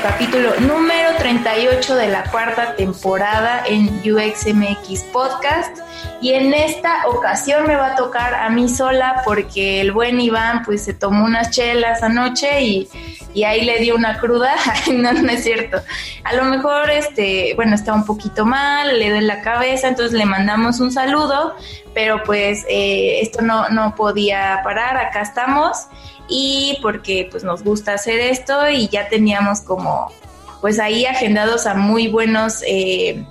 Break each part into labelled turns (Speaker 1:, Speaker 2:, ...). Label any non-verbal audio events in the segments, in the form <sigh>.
Speaker 1: Capítulo número 38 de la cuarta temporada en UXMX Podcast. Y en esta ocasión me va a tocar a mí sola porque el buen Iván pues se tomó unas chelas anoche y, y ahí le dio una cruda. <laughs> no, es cierto. A lo mejor, este, bueno, está un poquito mal, le duele la cabeza, entonces le mandamos un saludo, pero pues eh, esto no, no podía parar, acá estamos y porque pues nos gusta hacer esto y ya teníamos como pues ahí agendados a muy buenos, eh,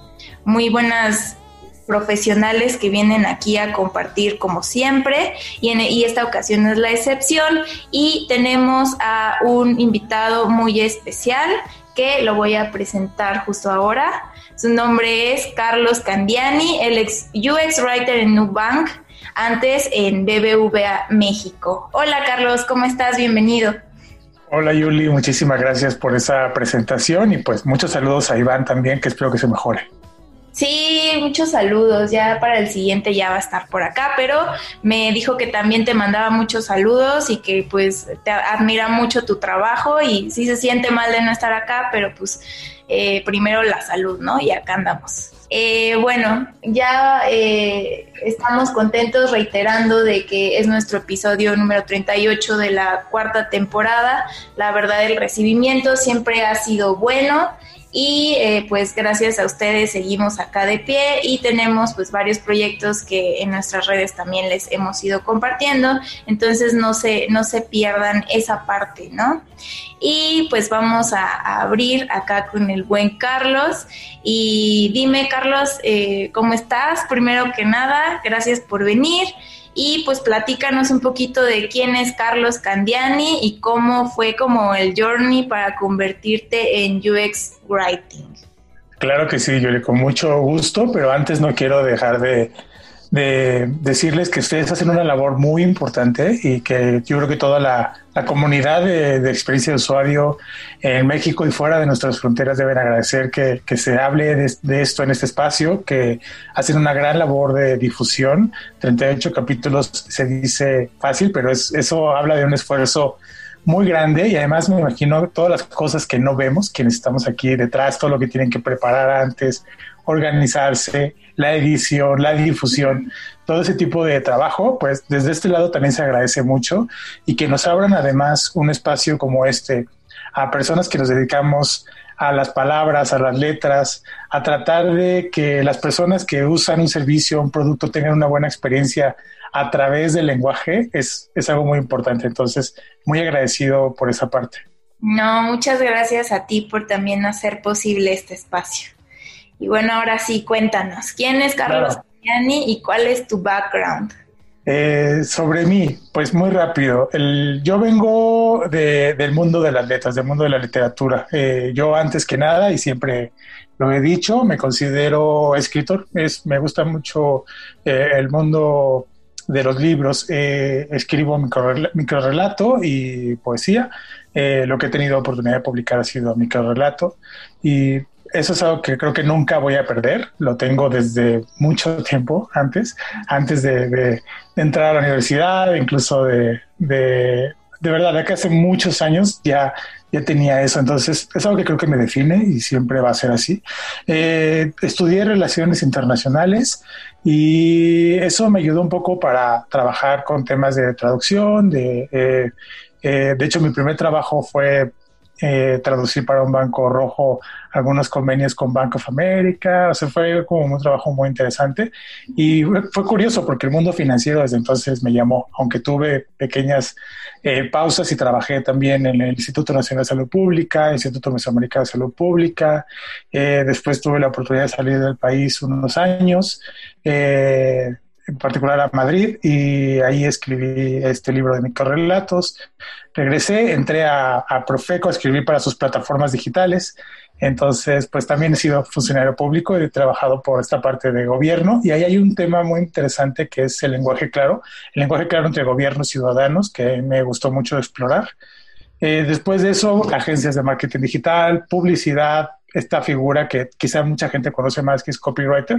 Speaker 1: muy buenas profesionales que vienen aquí a compartir como siempre y, en, y esta ocasión es la excepción y tenemos a un invitado muy especial que lo voy a presentar justo ahora. Su nombre es Carlos Candiani, el ex UX Writer en Nubank, antes en BBVA México. Hola Carlos, ¿cómo estás? Bienvenido.
Speaker 2: Hola Yuli, muchísimas gracias por esa presentación y pues muchos saludos a Iván también, que espero que se mejore.
Speaker 1: Sí, muchos saludos. Ya para el siguiente ya va a estar por acá, pero me dijo que también te mandaba muchos saludos y que pues te admira mucho tu trabajo y sí se siente mal de no estar acá, pero pues eh, primero la salud, ¿no? Y acá andamos. Eh, bueno, ya eh, estamos contentos reiterando de que es nuestro episodio número 38 de la cuarta temporada. La verdad, el recibimiento siempre ha sido bueno y eh, pues gracias a ustedes seguimos acá de pie y tenemos pues varios proyectos que en nuestras redes también les hemos ido compartiendo, entonces no se, no se pierdan esa parte, ¿no? Y pues vamos a, abrir acá con el buen Carlos y dime Carlos, eh, ¿cómo estás? Primero que nada, gracias por venir. Y pues platícanos un poquito de quién es Carlos Candiani y cómo fue como el journey para convertirte en UX Writing.
Speaker 2: Claro que sí, Yuri, con mucho gusto, pero antes no quiero dejar de de decirles que ustedes hacen una labor muy importante y que yo creo que toda la, comunidad de, experiencia de usuario en México y fuera de nuestras fronteras deben agradecer que, se hable de, esto en este espacio, que hacen una gran labor de difusión. 38 capítulos se dice fácil, pero es, eso habla de un esfuerzo muy grande y además me imagino todas las cosas que no vemos, quienes estamos aquí detrás, todo lo que tienen que preparar antes, organizarse, la edición, la difusión, todo ese tipo de trabajo, pues desde este lado también se agradece mucho y que nos abran además un espacio como este a personas que nos dedicamos a las palabras, a las letras, a tratar de que las personas que usan un servicio, un producto, tengan una buena experiencia a través del lenguaje, es, es algo muy importante. Entonces, muy agradecido por esa parte.
Speaker 1: No, muchas gracias a ti por también hacer posible este espacio. Y bueno, ahora sí, cuéntanos, ¿quién es Carlos y cuál es tu background?
Speaker 2: Eh, sobre mí, pues muy rápido. El, yo vengo del mundo de las letras, del mundo de la literatura. Eh, yo antes que nada, y siempre lo he dicho, me considero escritor. Es, me gusta mucho eh, el mundo de los libros. escribo microrelato y poesía. lo que he tenido oportunidad de publicar ha sido microrelato. Y eso es algo que creo que nunca voy a perder. Lo tengo desde mucho tiempo antes, antes de, entrar a la universidad, incluso de, de, de verdad, de que hace muchos años ya, ya tenía eso. Entonces, es algo que creo que me define y siempre va a ser así. Eh, estudié relaciones internacionales y eso me ayudó un poco para trabajar con temas de traducción. De, eh, eh, de hecho, mi primer trabajo fue eh, traducir para un banco rojo algunos convenios con Bank of America, o sea, fue como un trabajo muy interesante. Y fue curioso porque el mundo financiero desde entonces me llamó, aunque tuve pequeñas eh, pausas y trabajé también en el Instituto Nacional de Salud Pública, Instituto Mesoamericano de Salud Pública, eh, después tuve la oportunidad de salir del país unos años, en particular a Madrid, y ahí escribí este libro de microrelatos. Regresé, entré a, a Profeco a escribir para sus plataformas digitales. Entonces, pues también he sido funcionario público y he trabajado por esta parte de gobierno. Y ahí hay un tema muy interesante que es el lenguaje claro, el lenguaje claro entre gobierno y ciudadanos, que me gustó mucho explorar. Eh, después de eso, agencias de marketing digital, publicidad, esta figura que quizá mucha gente conoce más que es copywriter,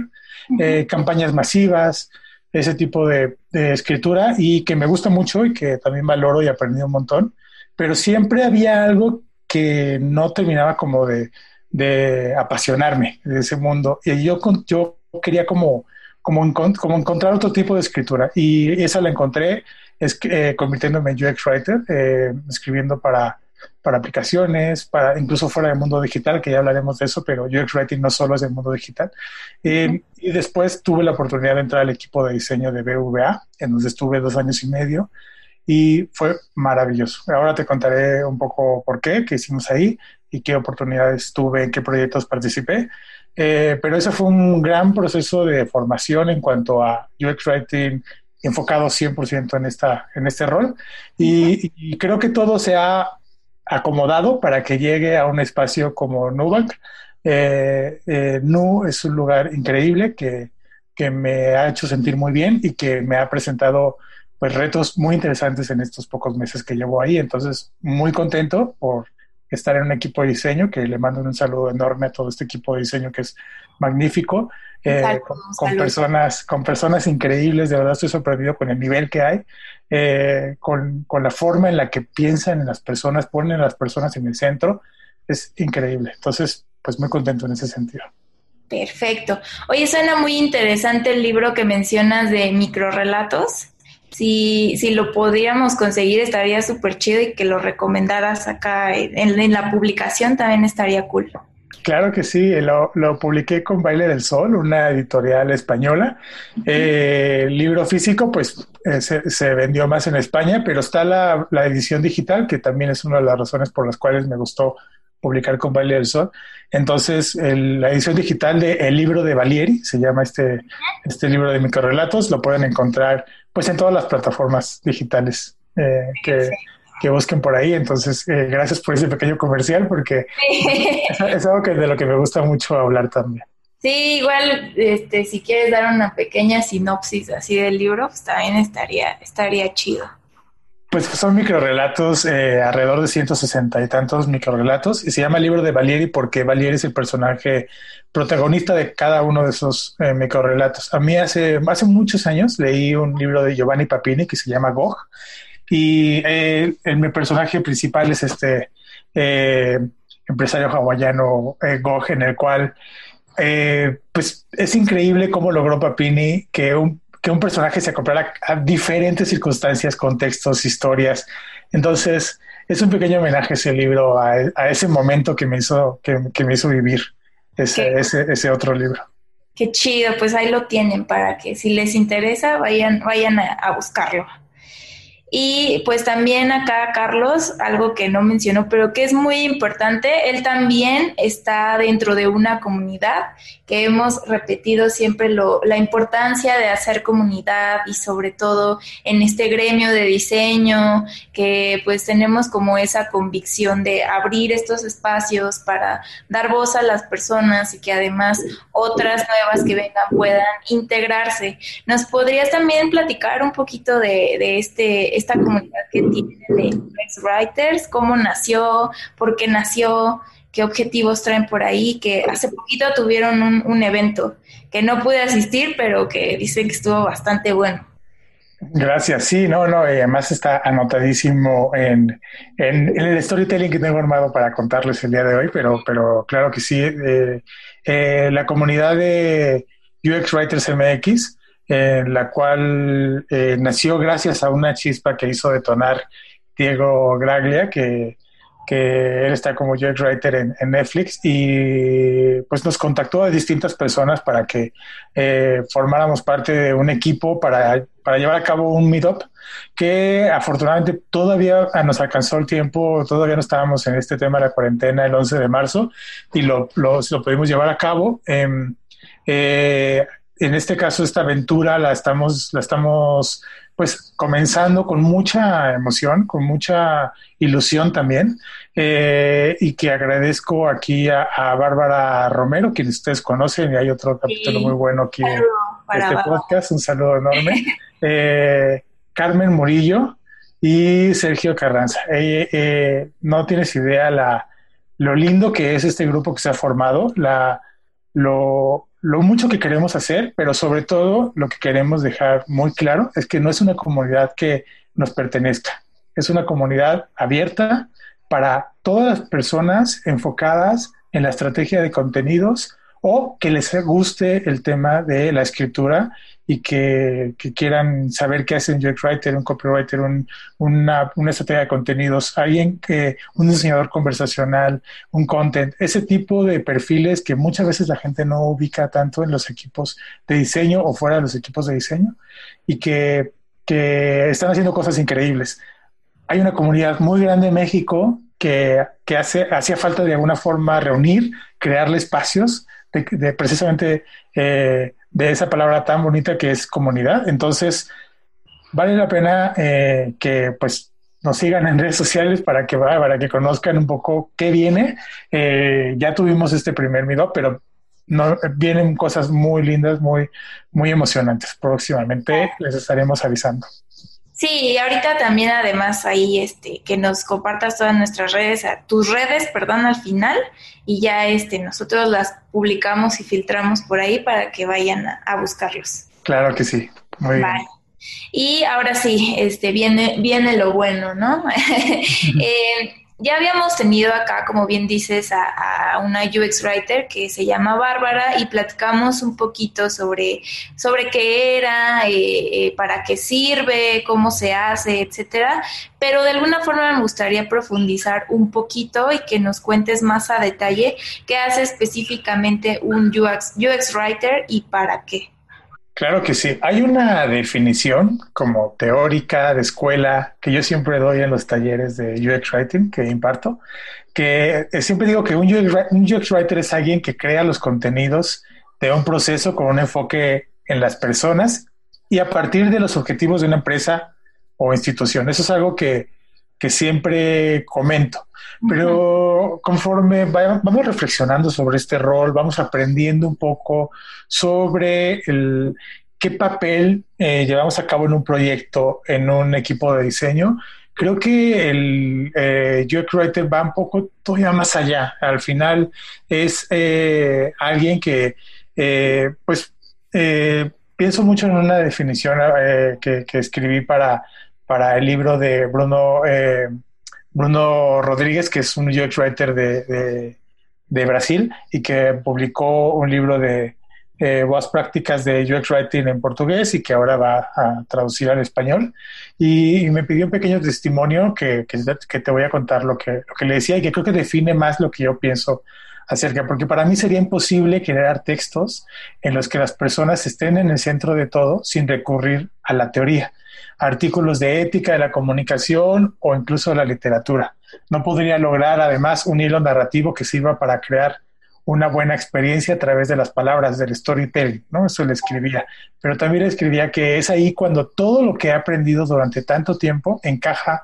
Speaker 2: eh, campañas masivas, ese tipo de, escritura y que me gusta mucho y que también valoro y aprendí un montón, pero siempre había algo que no terminaba como de, apasionarme de ese mundo. Y yo, yo quería como, como, como encontrar otro tipo de escritura. Y esa la encontré es, eh, convirtiéndome en UX Writer, eh, escribiendo para para aplicaciones, para incluso fuera del mundo digital, que ya hablaremos de eso, pero UX Writing no solo es del mundo digital. Eh, y después tuve la oportunidad de entrar al equipo de diseño de BVA, en donde estuve dos años y medio, y fue maravilloso. Ahora te contaré un poco por qué, qué hicimos ahí y qué oportunidades tuve, en qué proyectos participé. Eh, pero ese fue un gran proceso de formación en cuanto a UX Writing enfocado 100% en, esta, en este rol. Y, y creo que todo se ha acomodado para que llegue a un espacio como Nubank. Eh, eh, Nu es un lugar increíble que, que, me ha hecho sentir muy bien y que me ha presentado pues retos muy interesantes en estos pocos meses que llevo ahí. Entonces, muy contento por estar en un equipo de diseño, que le mando un saludo enorme a todo este equipo de diseño que es magnífico, eh, con, personas, con personas increíbles, de verdad estoy sorprendido con el nivel que hay, eh, con, con, la forma en la que piensan en las personas, ponen a las personas en el centro, es increíble. Entonces, pues muy contento en ese sentido.
Speaker 1: Perfecto. Oye, suena muy interesante el libro que mencionas de microrelatos. Si, si lo podríamos conseguir, estaría súper chido y que lo recomendaras acá en, en la publicación también estaría cool.
Speaker 2: Claro que sí, lo, lo, publiqué con Baile del Sol, una editorial española. Eh, el libro físico, pues eh, se, vendió más en España, pero está la, edición digital, que también es una de las razones por las cuales me gustó publicar con Baile del Sol. Entonces, la edición digital de El libro de Valieri, se llama este, este libro de microrelatos, lo pueden encontrar pues en todas las plataformas digitales eh, que, que busquen por ahí. Entonces, eh, gracias por ese pequeño comercial porque <laughs> es, algo que, de lo que me gusta mucho hablar también.
Speaker 1: Sí, igual, este, si quieres dar una pequeña sinopsis así del libro, pues también estaría, estaría chido.
Speaker 2: Pues son microrelatos, eh, alrededor de 160 y tantos microrelatos, y se llama el libro de Valieri porque Valieri es el personaje protagonista de cada uno de esos eh, microrelatos. A mí hace, hace muchos años leí un libro de Giovanni Papini que se llama Gog, y eh, el, mi personaje principal es este eh, empresario hawaiano, eh, Gog, en el cual pues es increíble cómo logró Papini que un, que un personaje se acoplara a diferentes circunstancias, contextos, historias. Entonces, es un pequeño homenaje ese libro a, ese momento que me hizo, que, me hizo vivir ese, ese, ese, otro libro.
Speaker 1: Qué chido, pues ahí lo tienen para que si les interesa vayan, vayan a buscarlo. Y pues también acá Carlos, algo que no mencionó, pero que es muy importante, él también está dentro de una comunidad que hemos repetido siempre lo, la importancia de hacer comunidad y sobre todo en este gremio de diseño, que pues tenemos como esa convicción de abrir estos espacios para dar voz a las personas y que además otras nuevas que vengan puedan integrarse. ¿Nos podrías también platicar un poquito de, de este esta comunidad que tiene de Writers, cómo nació, por qué nació, qué objetivos traen por ahí, que hace poquito tuvieron un, evento que no pude asistir, pero que dicen que estuvo bastante bueno.
Speaker 2: Gracias, sí, no, no, y además está anotadísimo en, en, el storytelling que tengo armado para contarles el día de hoy, pero, pero claro que sí, eh, eh, la comunidad de UX Writers MX en la cual eh, nació gracias a una chispa que hizo detonar Diego Graglia, que que él está como UX Writer en, Netflix y pues nos contactó a distintas personas para que eh, formáramos parte de un equipo para, para llevar a cabo un meetup que afortunadamente todavía nos alcanzó el tiempo, todavía no estábamos en este tema de la cuarentena el 11 de marzo y lo, lo, pudimos llevar a cabo. Em, eh, en este caso, esta aventura la estamos, la estamos pues comenzando con mucha emoción, con mucha ilusión también, eh, y que agradezco aquí a, Bárbara Romero, quien ustedes conocen, y hay otro capítulo muy bueno aquí en este podcast, un saludo enorme, <laughs> eh, Carmen Murillo y Sergio Carranza. Eh, no tienes idea la, lo lindo que es este grupo que se ha formado, la, lo, lo mucho que queremos hacer, pero sobre todo lo que queremos dejar muy claro es que no es una comunidad que nos pertenezca, es una comunidad abierta para todas las personas enfocadas en la estrategia de contenidos o que les guste el tema de la escritura y que, quieran saber qué hace un UX writer, un copywriter, una, estrategia de contenidos, alguien que, un diseñador conversacional, un content, ese tipo de perfiles que muchas veces la gente no ubica tanto en los equipos de diseño o fuera de los equipos de diseño y que, que están haciendo cosas increíbles. Hay una comunidad muy grande en México que, que hace, hacía falta de alguna forma reunir, crearle espacios de, precisamente eh, de esa palabra tan bonita que es comunidad. Entonces, vale la pena eh, que pues nos sigan en redes sociales para que, para que conozcan un poco qué viene. Eh, ya tuvimos este primer video, pero no, vienen cosas muy lindas, muy, muy emocionantes. Próximamente les estaremos avisando.
Speaker 1: Sí, ahorita también además ahí este que nos compartas todas nuestras redes, tus redes, perdón, al final y ya este nosotros las publicamos y filtramos por ahí para que vayan a, buscarlos.
Speaker 2: Claro que sí. Muy bien.
Speaker 1: Y ahora sí, este viene viene lo bueno, ¿no? eh, <laughs> <laughs> ya habíamos tenido acá, como bien dices, a, una UX Writer que se llama Bárbara y platicamos un poquito sobre, sobre qué era, eh, eh, para qué sirve, cómo se hace, etcétera. Pero de alguna forma me gustaría profundizar un poquito y que nos cuentes más a detalle qué hace específicamente un UX, UX Writer y para qué.
Speaker 2: Claro que sí. Hay una definición como teórica de escuela que yo siempre doy en los talleres de UX Writing que imparto, que siempre digo que un UX, Writer es alguien que crea los contenidos de un proceso con un enfoque en las personas y a partir de los objetivos de una empresa o institución. Eso es algo que, que siempre comento. Pero conforme vamos reflexionando sobre este rol, vamos aprendiendo un poco sobre el, qué papel eh, llevamos a cabo en un proyecto, en un equipo de diseño. Creo que el eh, UX Writer va un poco todavía más allá. Al final es eh, alguien que, eh, pues, pienso mucho en una definición que, que, escribí para, para el libro de Bruno Bruno Rodríguez, que es un UX writer de, Brasil y que publicó un libro de eh, buenas prácticas de UX writing en portugués y que ahora va a traducir al español. Y, me pidió un pequeño testimonio que, que, te voy a contar lo que, lo que le decía y que creo que define más lo que yo pienso acerca, porque para mí sería imposible crear textos en los que las personas estén en el centro de todo sin recurrir a la teoría artículos de ética de la comunicación o incluso la literatura. No podría lograr además un hilo narrativo que sirva para crear una buena experiencia a través de las palabras del storytelling, ¿no? Eso le escribía. Pero también le escribía que es ahí cuando todo lo que he aprendido durante tanto tiempo encaja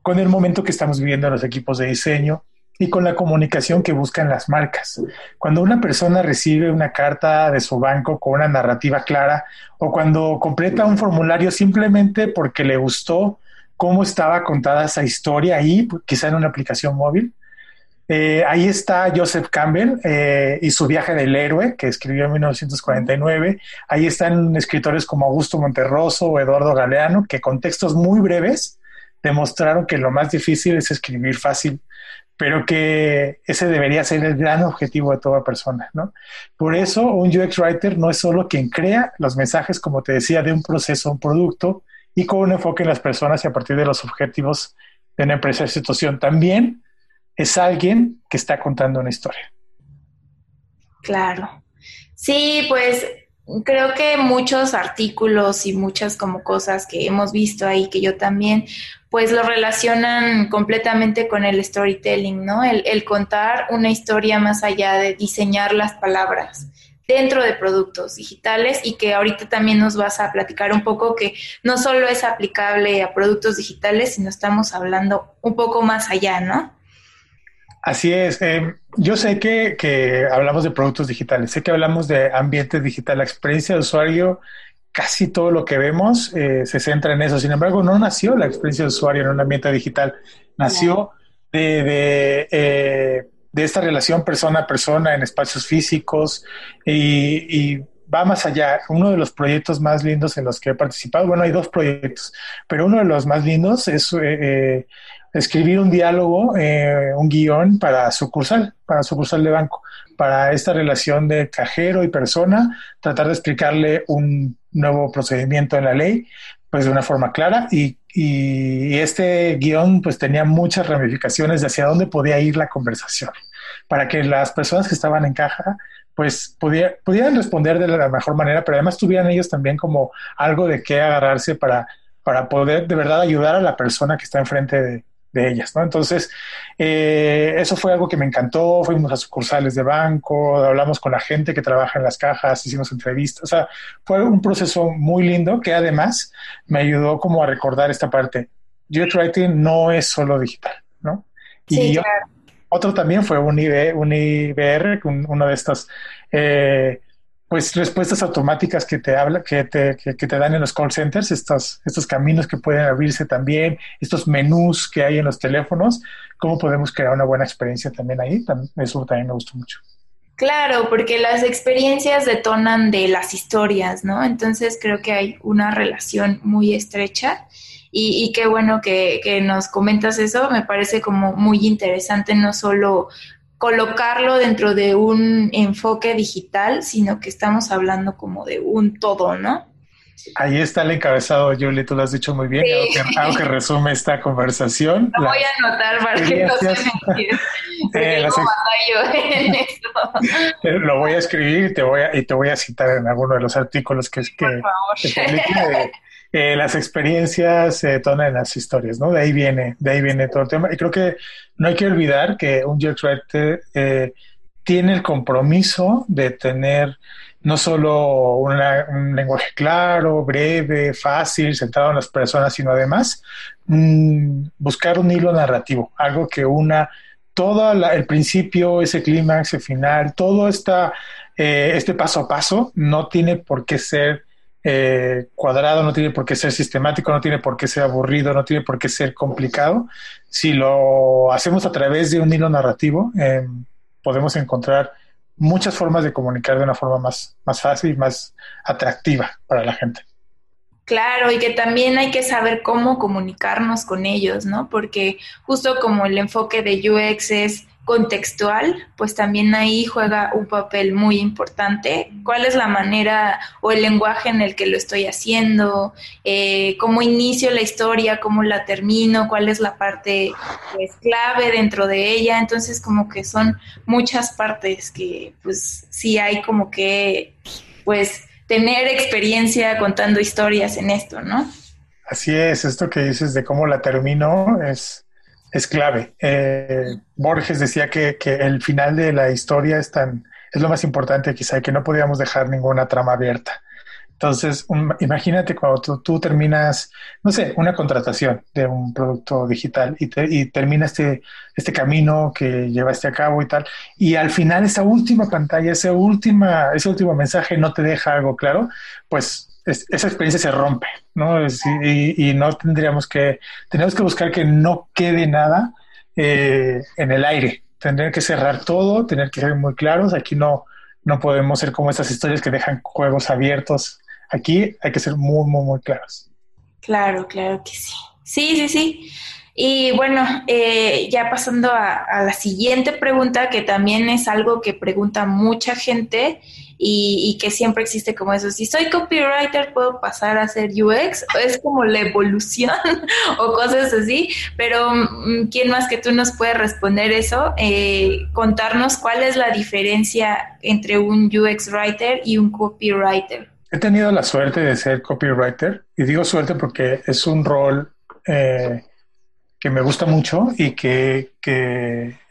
Speaker 2: con el momento que estamos viviendo en los equipos de diseño, y con la comunicación que buscan las marcas. Cuando una persona recibe una carta de su banco con una narrativa clara o cuando completa un formulario simplemente porque le gustó cómo estaba contada esa historia ahí, quizá en una aplicación móvil. Eh, ahí está Joseph Campbell eh, y su viaje del héroe, que escribió en 1949. Ahí están escritores como Augusto Monterroso o Eduardo Galeano, que con textos muy breves demostraron que lo más difícil es escribir fácil pero que ese debería ser el gran objetivo de toda persona, ¿no? Por eso un UX Writer no es solo quien crea los mensajes, como te decía, de un proceso, un producto, y con un enfoque en las personas y a partir de los objetivos de una empresa o institución. También es alguien que está contando una historia.
Speaker 1: Claro. Sí, pues creo que muchos artículos y muchas como cosas que hemos visto ahí, que yo también, pues lo relacionan completamente con el storytelling, ¿no? El, el contar una historia más allá de diseñar las palabras dentro de productos digitales y que ahorita también nos vas a platicar un poco que no solo es aplicable a productos digitales, sino estamos hablando un poco más allá, ¿no?
Speaker 2: Así es. Eh, yo sé que, que, hablamos de productos digitales, sé que hablamos de ambiente digital, la experiencia de usuario, casi todo lo que vemos eh, se centra en eso. Sin embargo, no nació la experiencia de usuario en un ambiente digital, nació de, de, eh, de, esta relación persona a persona en espacios físicos y, y va más allá. Uno de los proyectos más lindos en los que he participado, bueno, hay dos proyectos, pero uno de los más lindos es eh, escribir un diálogo, eh, un guion para sucursal, para sucursal de banco, para esta relación de cajero y persona, tratar de explicarle un nuevo procedimiento en la ley, pues de una forma clara y, y, este guion pues tenía muchas ramificaciones de hacia dónde podía ir la conversación, para que las personas que estaban en caja pues pudieran responder de la mejor manera, pero además tuvieran ellos también como algo de qué agarrarse para, para poder de verdad ayudar a la persona que está enfrente de, de ellas, ¿no? Entonces, eh, eso fue algo que me encantó, fuimos a sucursales de banco, hablamos con la gente que trabaja en las cajas, hicimos entrevistas, o sea, fue un proceso muy lindo que además me ayudó como a recordar esta parte. UX Writing no es solo digital, ¿no? Y otro también fue un, IB, un IBR, uno de estos... Eh, pues respuestas automáticas que te habla, que te, que, te dan en los call centers, estos, estos caminos que pueden abrirse también, estos menús que hay en los teléfonos, cómo podemos crear una buena experiencia también ahí, eso también me gustó mucho.
Speaker 1: Claro, porque las experiencias detonan de las historias, ¿no? Entonces creo que hay una relación muy estrecha y, y qué bueno que, que, nos comentas eso, me parece como muy interesante no solo colocarlo dentro de un enfoque digital, sino que estamos hablando como de un todo, ¿no?
Speaker 2: Ahí está el encabezado, Julie, tú lo has dicho muy bien, algo, que, resume esta conversación.
Speaker 1: Lo voy a anotar para que no se me <laughs> eh, en
Speaker 2: eso. <laughs> Lo voy a escribir y te voy a, y te voy a citar en alguno de los artículos que, que, que eh, las experiencias se eh, en las historias, ¿no? De ahí viene, de ahí viene todo el tema. Y creo que no hay que olvidar que un UX Writer eh, tiene el compromiso de tener no solo un lenguaje claro, breve, fácil, centrado en las personas, sino además mm, buscar un hilo narrativo, algo que una todo el principio, ese clímax, el final, todo esta, este paso a paso no tiene por qué ser eh, cuadrado, no tiene por qué ser sistemático, no tiene por qué ser aburrido, no tiene por qué ser complicado. Si lo hacemos a través de un hilo narrativo, eh, podemos encontrar muchas formas de comunicar de una forma más, más fácil y más atractiva para la gente.
Speaker 1: Claro, y que también hay que saber cómo comunicarnos con ellos, ¿no? Porque justo como el enfoque de UX es contextual, pues también ahí juega un papel muy importante. ¿Cuál es la manera o el lenguaje en el que lo estoy haciendo? Eh, ¿Cómo inicio la historia? ¿Cómo la termino? ¿Cuál es la parte pues, clave dentro de ella? Entonces como que son muchas partes que pues sí hay como que pues tener experiencia contando historias en esto, ¿no?
Speaker 2: Así es, esto que dices de cómo la termino es es clave. Eh, Borges decía que, que, el final de la historia es, tan, es lo más importante quizá que no podíamos dejar ninguna trama abierta. Entonces, imagínate cuando tú, terminas, no sé, una contratación de un producto digital y, y termina este, este camino que llevaste a cabo y tal, y al final esa última pantalla, ese, última, ese último mensaje no te deja algo claro, pues esa experiencia se rompe, ¿no? y, no tendríamos que, tenemos que buscar que no quede nada eh, en el aire, tendría que cerrar todo, tener que ser muy claros, aquí no, no podemos ser como esas historias que dejan juegos abiertos, aquí hay que ser muy, muy, muy claros.
Speaker 1: Claro, claro que sí. Sí, sí, sí. Y bueno, eh, ya pasando a, la siguiente pregunta, que también es algo que pregunta mucha gente y, que siempre existe como eso. Si soy copywriter, ¿puedo pasar a ser UX? Es como la evolución <laughs> o cosas así, pero mm, ¿quién más que tú nos puede responder eso? Eh, contarnos cuál es la diferencia entre un UX writer y un copywriter.
Speaker 2: He tenido la suerte de ser copywriter y digo suerte porque es un rol... Eh, que me gusta mucho y que,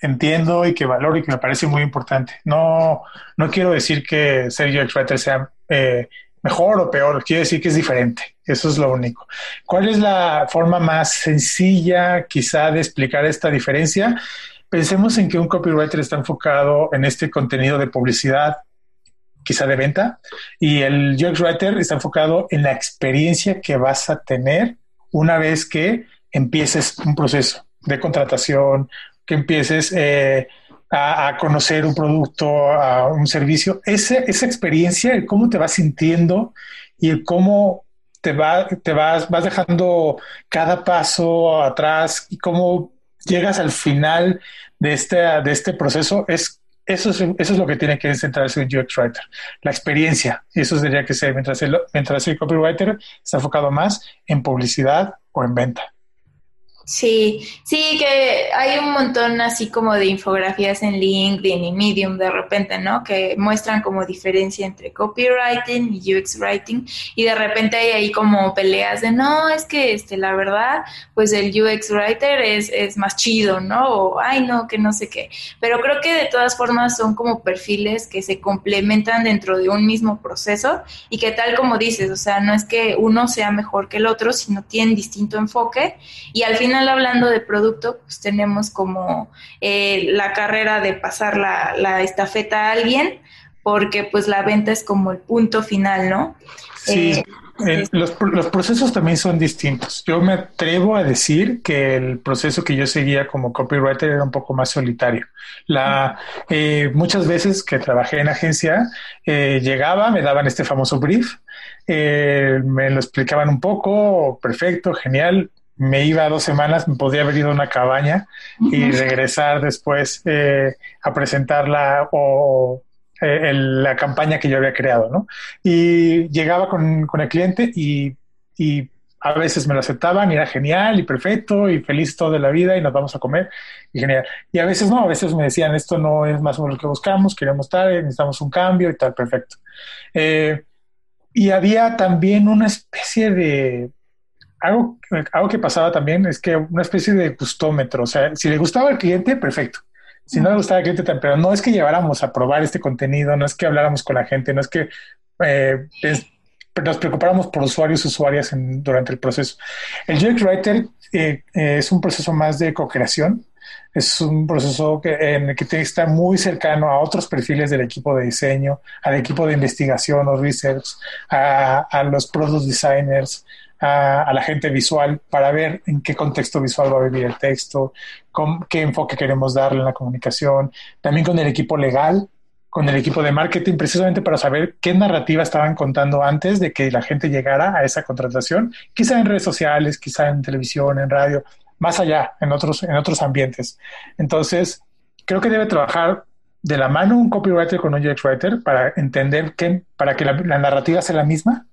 Speaker 2: entiendo y que valoro y que me parece muy importante. No, no quiero decir que ser UX Writer sea eh, mejor o peor, quiero decir que es diferente. Eso es lo único. ¿Cuál es la forma más sencilla quizá de explicar esta diferencia? Pensemos en que un copywriter está enfocado en este contenido de publicidad, quizá de venta, y el UX Writer está enfocado en la experiencia que vas a tener una vez que empieces un proceso de contratación, que empieces eh, a, conocer un producto, a un servicio, esa, esa experiencia, el cómo te vas sintiendo y el cómo te, va, te vas, vas dejando cada paso atrás y cómo llegas al final de este, de este proceso, es eso es, eso es lo que tiene que centrarse un UX Writer, la experiencia. Eso tendría que ser, mientras el, mientras el copywriter está enfocado más en publicidad o en venta.
Speaker 1: Sí, sí, que hay un montón así como de infografías en LinkedIn y Medium de repente, ¿no? Que muestran como diferencia entre copywriting y UX writing y de repente hay ahí como peleas de, no, es que este, la verdad, pues el UX writer es, es más chido, ¿no? O, ay, no, que no sé qué. Pero creo que de todas formas son como perfiles que se complementan dentro de un mismo proceso y que tal como dices, o sea, no es que uno sea mejor que el otro, sino tienen distinto enfoque y al final hablando de producto, pues tenemos como eh, la carrera de pasar la, estafeta a alguien, porque pues la venta es como el punto final, ¿no?
Speaker 2: Sí. Eh, eh, los, los, procesos también son distintos. Yo me atrevo a decir que el proceso que yo seguía como copywriter era un poco más solitario. La, muchas veces que trabajé en agencia, llegaba, me daban este famoso brief, me lo explicaban un poco, perfecto, genial, me iba dos semanas, me podía haber ido a una cabaña y regresar después eh, a presentarla o eh, la campaña que yo había creado, ¿no? Y llegaba con, el cliente y, a veces me lo aceptaban y era genial y perfecto y feliz toda la vida y nos vamos a comer y genial. Y a veces no, a veces me decían esto no es más o menos lo que buscamos, queremos tal, necesitamos un cambio y tal, perfecto. Eh, y había también una especie de algo, algo que pasaba también es que una especie de gustómetro, o sea, si le gustaba al cliente, perfecto. Si no le gustaba al cliente, pero no es que lleváramos a probar este contenido, no es que habláramos con la gente, no es que eh, nos preocupáramos por usuarios y usuarias durante el proceso. El UX Writer eh, eh, es un proceso más de co-creación, es un proceso que, en el que tiene que estar muy cercano a otros perfiles del equipo de diseño, al equipo de investigación o research, a, a los product designers, a, la gente visual para ver en qué contexto visual va a vivir el texto, con, qué enfoque queremos darle en la comunicación, también con el equipo legal, con el equipo de marketing, precisamente para saber qué narrativa estaban contando antes de que la gente llegara a esa contratación, quizá en redes sociales, quizá en televisión, en radio, más allá, en otros, en otros ambientes. Entonces, creo que debe trabajar de la mano un copywriter con un UX writer para entender que, para que la, la narrativa sea la misma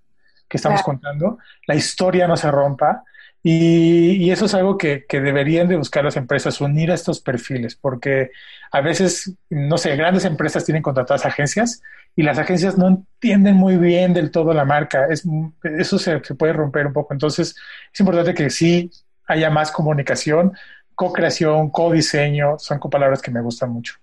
Speaker 2: que estamos contando, la historia no se rompa. Y, eso es algo que, deberían de buscar las empresas, unir a estos perfiles, porque a veces, no sé, grandes empresas tienen contratadas agencias y las agencias no entienden muy bien del todo la marca. Es, eso se, se puede romper un poco. Entonces, es importante que sí haya más comunicación, co-creación, co-diseño, son palabras que me gustan mucho.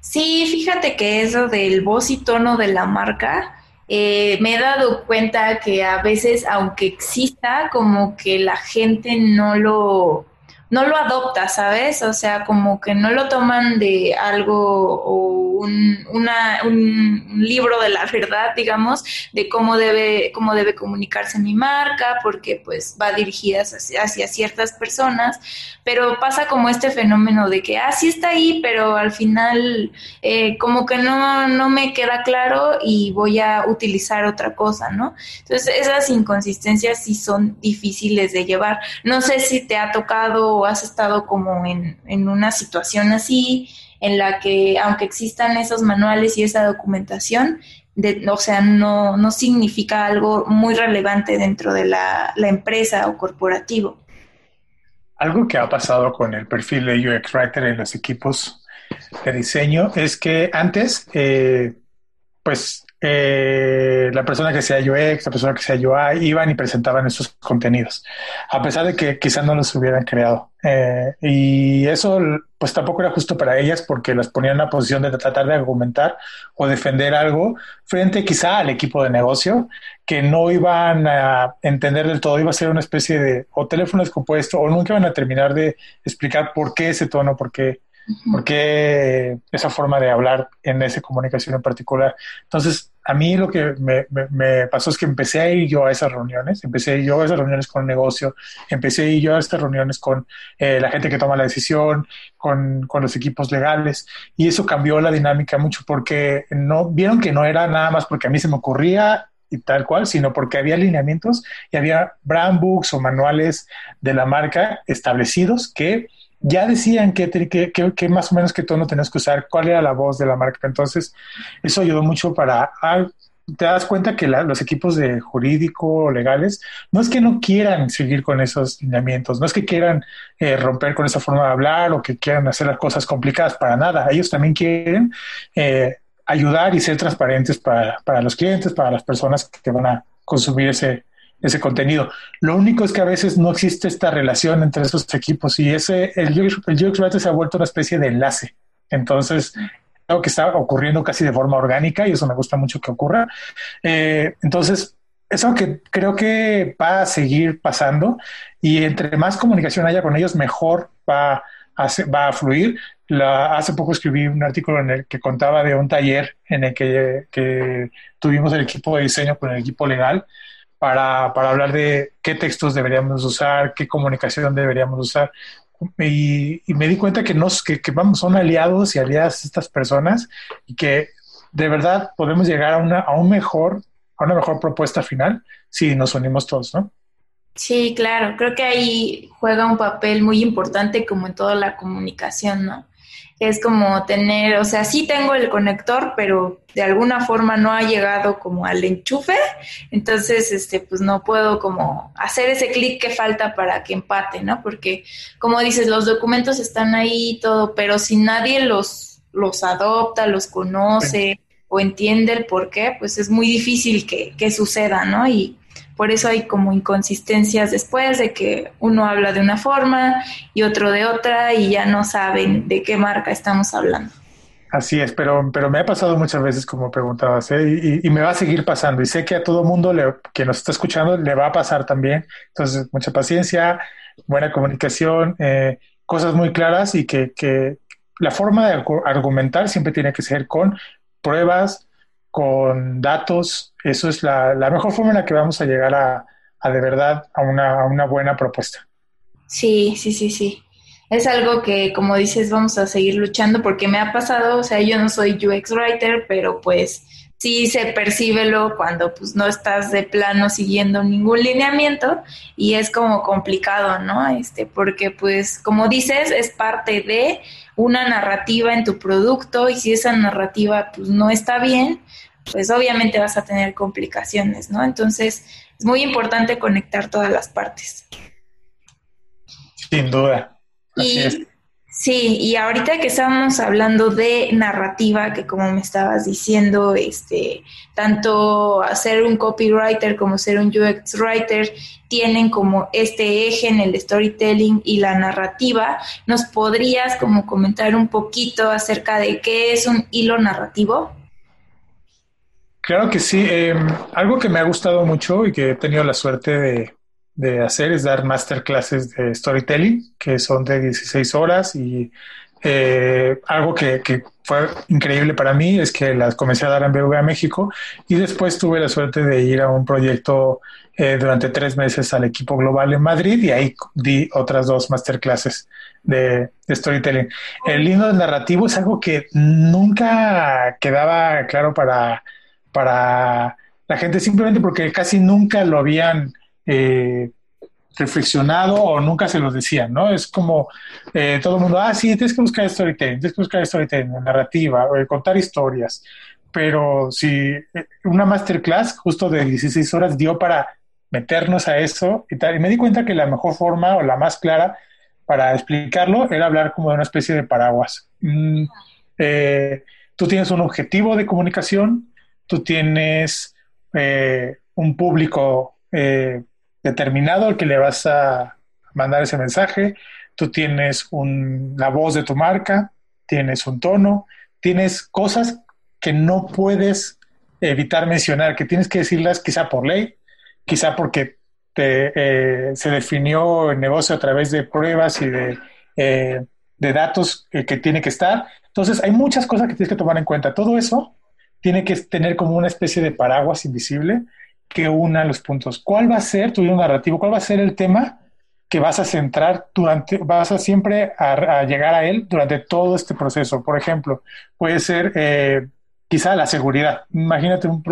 Speaker 1: Sí, fíjate que eso del voz y tono de la marca eh, me he dado cuenta que a veces, aunque exista, como que la gente no lo, no lo adopta, ¿sabes? O sea, como que no lo toman de algo o un, una, un libro de la <laughs> verdad, digamos, de cómo debe, cómo debe comunicarse mi marca, porque pues va dirigida hacia, ciertas personas, pero pasa como este fenómeno de que, ah, sí está ahí, pero al final eh, como que no, no me queda claro y voy a utilizar otra cosa, ¿no? Entonces esas inconsistencias sí son difíciles de llevar. No sé si te ha tocado has estado como en, en una situación así en la que aunque existan esos manuales y esa documentación, o sea, no, no significa algo muy relevante dentro de la, la empresa o corporativo.
Speaker 2: Algo que ha pasado con el perfil de UX Writer en los equipos de diseño es que antes, eh, pues eh, la persona que sea UX, la persona que sea UI, iban y presentaban esos contenidos, a pesar de que quizás no los hubieran creado. Eh, y eso pues tampoco era justo para ellas porque las ponían en la posición de tratar de argumentar o defender algo frente quizá al equipo de negocio que no iban a entender del todo, iba a ser una especie de o teléfono descompuesto o nunca iban a terminar de explicar por qué ese tono, por qué ¿Por qué esa forma de hablar en esa comunicación en particular? Entonces, a mí lo que me, pasó es que empecé a ir yo a esas reuniones, empecé a ir yo a esas reuniones con el negocio, empecé a ir yo a estas reuniones con eh, la gente que toma la decisión, con, con, los equipos legales, y eso cambió la dinámica mucho porque no vieron que no era nada más porque a mí se me ocurría y tal cual, sino porque había alineamientos y había brand books o manuales de la marca establecidos que ya decían que, más o menos qué tono tenías que usar, cuál era la voz de la marca. Entonces, eso ayudó mucho para... Ah, te das cuenta que los equipos de jurídico o legales no es que no quieran seguir con esos lineamientos, no es que quieran eh, romper con esa forma de hablar o que quieran hacer las cosas complicadas, para nada. Ellos también quieren eh, ayudar y ser transparentes para, para los clientes, para las personas que van a consumir ese, ese contenido. Lo único es que a veces no existe esta relación entre esos equipos y ese, el UX, el se ha vuelto una especie de enlace. Entonces, algo que está ocurriendo casi de forma orgánica y eso me gusta mucho que ocurra. Eh, entonces, es algo que creo que va a seguir pasando y entre más comunicación haya con ellos, mejor va a, va a fluir. La, hace poco escribí un artículo en el que contaba de un taller en el que, que tuvimos el equipo de diseño con el equipo legal para, para hablar de qué textos deberíamos usar, qué comunicación deberíamos usar. Y, me di cuenta que, nos, que, vamos, son aliados y aliadas estas personas y que de verdad podemos llegar a una, a un mejor, a una mejor propuesta final si nos unimos todos, ¿no?
Speaker 1: Sí, claro, creo que ahí juega un papel muy importante como en toda la comunicación, ¿no? Es como tener, o sea, sí tengo el conector, pero de alguna forma no ha llegado como al enchufe, entonces, este, pues no puedo como hacer ese clic que falta para que empate, ¿no? Porque, como dices, los documentos están ahí y todo, pero si nadie los, los adopta, los conoce o entiende el por qué, pues es muy difícil que, que suceda, ¿no? Y por eso hay como inconsistencias después de que uno habla de una forma y otro de otra y ya no saben de qué marca estamos hablando.
Speaker 2: Así es, pero, pero me ha pasado muchas veces como preguntabas, ¿eh? y, me va a seguir pasando. Y sé que a todo mundo le, que nos está escuchando le va a pasar también. Entonces, mucha paciencia, buena comunicación, eh, cosas muy claras y que, que la forma de argumentar siempre tiene que ser con pruebas, con datos, eso es la, mejor forma en la que vamos a llegar a, de verdad a una, a una buena propuesta.
Speaker 1: Sí, sí, sí, sí. Es algo que, como dices, vamos a seguir luchando porque me ha pasado, o sea, yo no soy UX writer, pero pues sí se percibe lo cuando pues no estás de plano siguiendo ningún lineamiento y es como complicado, ¿no? Este, porque pues como dices, es parte de una narrativa en tu producto y si esa narrativa pues no está bien, pues obviamente vas a tener complicaciones, ¿no? Entonces es muy importante conectar todas las partes.
Speaker 2: Sin duda.
Speaker 1: y, Sí, y ahorita que estamos hablando de narrativa, que como me estabas diciendo, este, tanto ser un copywriter como ser un UX writer tienen como este eje en el storytelling y la narrativa, ¿nos podrías como comentar un poquito acerca de qué es un hilo narrativo?
Speaker 2: Claro que sí. Em, algo que me ha gustado mucho y que he tenido la suerte de, hacer es dar masterclasses de storytelling, que son de 16 horas y eh, algo que, fue increíble para mí es que las comencé a dar en BVA México y después tuve la suerte de ir a un proyecto eh, durante tres meses al equipo global en Madrid y ahí di otras dos masterclasses de, de storytelling. El lindo narrativo es algo que nunca quedaba claro para para la gente simplemente porque casi nunca lo habían eh, reflexionado o nunca se los decían, ¿no? Es como eh, todo el mundo, ah, sí, tienes que buscar storytelling, tienes que buscar storytelling, narrativa, contar historias. Pero si eh, una masterclass justo de 16 horas dio para meternos a eso y tal, y me di cuenta que la mejor forma o la más clara para explicarlo era hablar como de una especie de paraguas. Mm, eh, tú tienes un objetivo de comunicación, tú tienes un público determinado al que le vas a mandar ese mensaje, tú tienes un, la voz de tu marca, tienes un tono, tienes cosas que no puedes evitar mencionar, que tienes que decirlas quizá por ley, quizá porque te, eh, se definió el negocio a través de pruebas y de, eh, de datos que tiene que estar. Entonces, hay muchas cosas que tienes que tomar en cuenta. Todo eso tiene que tener como una especie de paraguas invisible que una los puntos. ¿Cuál va a ser tu narrativo? ¿Cuál va a ser el tema que vas a centrar durante, vas a siempre a, llegar a él durante todo este proceso? Por ejemplo, puede ser eh, quizá la seguridad. Imagínate un,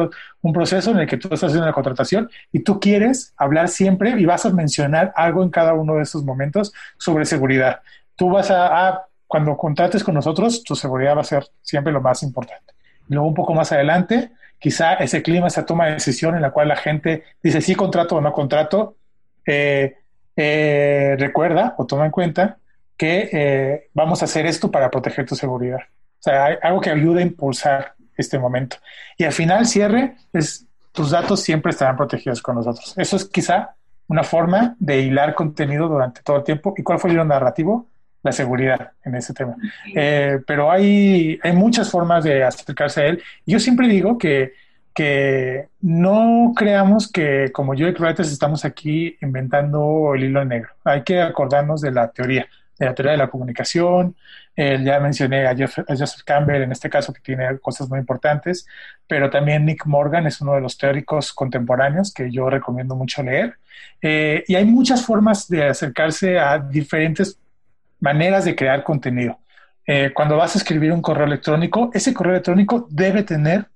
Speaker 2: proceso en el que tú estás haciendo la contratación y tú quieres hablar siempre y vas a mencionar algo en cada uno de estos momentos sobre seguridad. Tú vas a, a cuando contrates con nosotros, tu seguridad va a ser siempre lo más importante. Luego un poco más adelante, quizá ese clima, esa toma de decisión en la cual la gente dice sí contrato o no contrato, eh, eh, recuerda o toma en cuenta que eh, vamos a hacer esto para proteger tu seguridad. O sea, hay algo que ayude a impulsar este momento. Y al final, cierre, tus datos siempre estarán protegidos con nosotros. Eso es quizá una forma de hilar contenido durante todo el tiempo. ¿Y cuál fue el narrativo? La seguridad en ese tema. Eh, pero hay, hay muchas formas de acercarse a él. Yo siempre digo que, que no creamos que como yo y Writers estamos aquí inventando el hilo negro. Hay que acordarnos de la teoría, de la teoría de la comunicación. ya mencioné a, Joseph Campbell en este caso que tiene cosas muy importantes, pero también Nick Morgan es uno de los teóricos contemporáneos que yo recomiendo mucho leer. Eh, y hay muchas formas de acercarse a diferentes maneras de crear contenido. Eh, cuando vas a escribir un correo electrónico, ese correo electrónico debe tener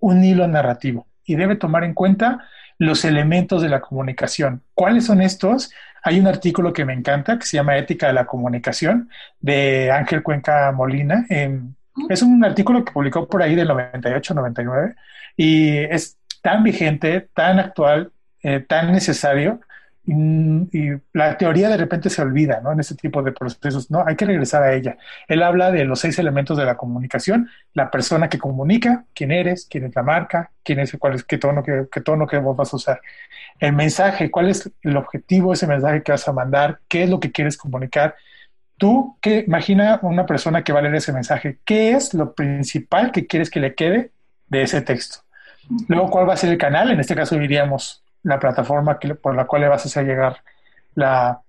Speaker 2: un hilo narrativo y debe tomar en cuenta los elementos de la comunicación. ¿Cuáles son estos? Hay un artículo que me encanta que se llama Ética de la Comunicación de Ángel Cuenca Molina. es un artículo que publicó por ahí del 98-99 y es tan vigente, tan actual, eh, tan necesario y, la teoría de repente se olvida, ¿no? En ese tipo de procesos, ¿no? Hay que regresar a ella. Él habla de los seis elementos de la comunicación, la persona que comunica, quién eres, quién es la marca, quién es, cuál es, qué tono, qué, qué tono que vos vas a usar. El mensaje, cuál es el objetivo de ese mensaje que vas a mandar, qué es lo que quieres comunicar. Tú, que imagina una persona que va a leer ese mensaje, ¿qué es lo principal que quieres que le quede de ese texto? Luego, ¿cuál va a ser el canal? En este caso diríamos la plataforma por la cual le vas a hacer llegar la,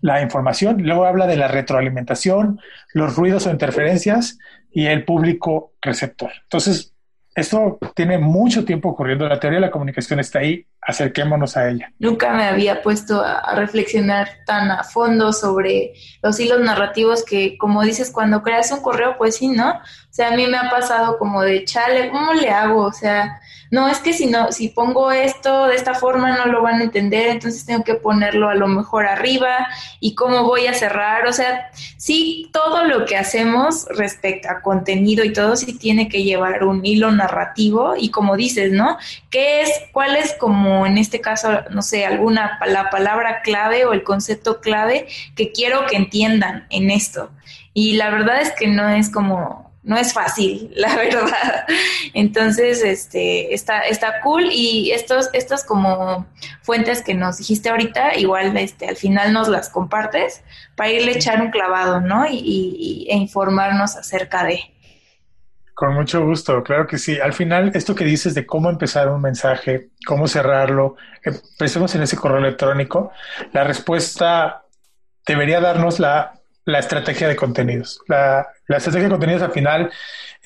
Speaker 2: la información. Luego habla de la retroalimentación, los ruidos o interferencias y el público receptor. Entonces, esto tiene mucho tiempo ocurriendo. La teoría de la comunicación está ahí. Acerquémonos a ella.
Speaker 1: Nunca me había puesto a, reflexionar tan a fondo sobre los hilos narrativos que, como dices, cuando creas un correo, pues sí, ¿no? O sea, a mí me ha pasado como de, chale, ¿cómo le hago? O sea, no, es que si no, si pongo esto de esta forma no lo van a entender, entonces tengo que ponerlo a lo mejor arriba y cómo voy a cerrar, o sea, sí, todo lo que hacemos respecto a contenido y todo sí tiene que llevar un hilo narrativo y como dices, ¿no? ¿Qué es, cuál es como en este caso, no sé, alguna, la palabra clave o el concepto clave que quiero que entiendan en esto? Y la verdad es que no es como no es fácil, <laughs> la verdad. Entonces, este, está, está cool y estos, estas como fuentes que nos dijiste ahorita, igual este, al final nos las compartes para irle a echar un clavado, ¿no? Y, e informarnos acerca de.
Speaker 2: Con mucho gusto, claro que sí. Al final, esto que dices de cómo empezar un mensaje, cómo cerrarlo, empecemos en ese correo electrónico, la respuesta debería darnos la la estrategia de contenidos. La, estrategia de contenidos al final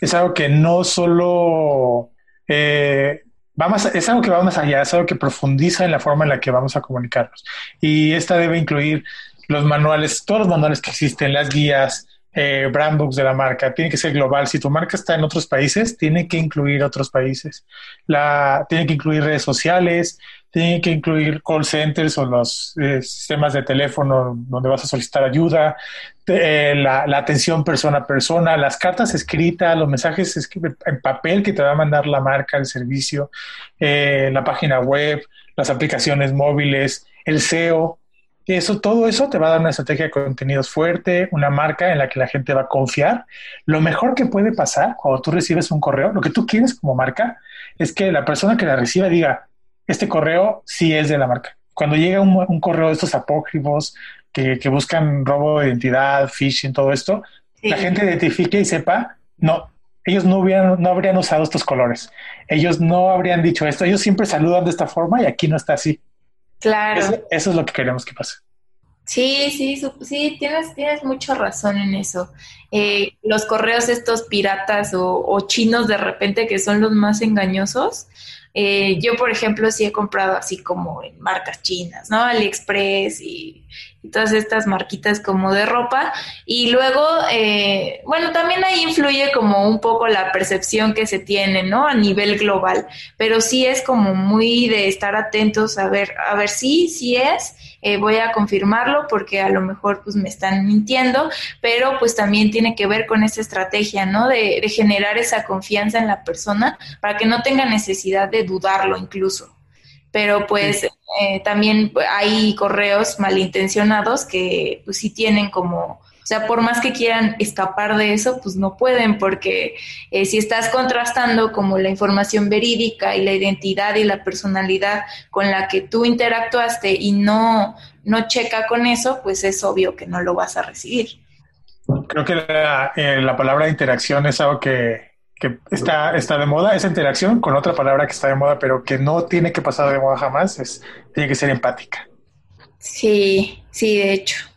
Speaker 2: es algo que no solo eh, vamos, es algo que va más allá, es algo que profundiza en la forma en la que vamos a comunicarnos. Y esta debe incluir los manuales, todos los manuales que existen, las guías, eh, brand books de la marca, tiene que ser global. Si tu marca está en otros países, tiene que incluir otros países. La, tiene que incluir redes sociales, tiene que incluir call centers o los eh, sistemas de teléfono donde vas a solicitar ayuda, eh, la, atención persona a persona, las cartas escritas, los mensajes en papel que te va a mandar la marca, el servicio, la página web, las aplicaciones móviles, el SEO, eso, todo eso te va a dar una estrategia de contenidos fuerte, una marca en la que la gente va a confiar. Lo mejor que puede pasar cuando tú recibes un correo, lo que tú quieres como marca, es que la persona que la reciba diga, este correo sí es de la marca. Cuando llega un, correo de estos apócrifos que, buscan robo de identidad, phishing, todo esto, la gente identifique y sepa, no, ellos no, hubieran, no habrían usado estos colores. Ellos no habrían dicho esto. Ellos siempre saludan de esta forma y aquí no está así.
Speaker 1: Claro.
Speaker 2: Eso, es lo que queremos que pase.
Speaker 1: Sí, sí, sí, tienes, tienes mucha razón en eso. Eh, los correos estos piratas o, chinos de repente que son los más engañosos. Eh, yo, por ejemplo, sí he comprado así como en marcas chinas, ¿no? AliExpress y, todas estas marquitas como de ropa. Y luego, eh, bueno, también ahí influye como un poco la percepción que se tiene, ¿no? A nivel global, pero sí es como muy de estar atentos a ver, a ver si, si es. Eh, voy a confirmarlo porque a lo mejor pues me están mintiendo, pero pues también tiene que ver con esa estrategia, ¿no? De, de generar esa confianza en la persona para que no tenga necesidad de dudarlo incluso pero pues eh, también hay correos malintencionados que pues sí tienen como, sea, por más que quieran escapar de eso, pues no pueden porque eh, si estás contrastando como la información verídica y la identidad y la personalidad con la que tú interactuaste y no, no checa con eso, pues es obvio que no lo vas a recibir.
Speaker 2: Creo que la, eh, la palabra interacción es algo que, que está, está de moda, esa interacción con otra palabra que está de moda, pero que no tiene que pasar de moda jamás, es, tiene que ser empática.
Speaker 1: Sí, sí, de hecho.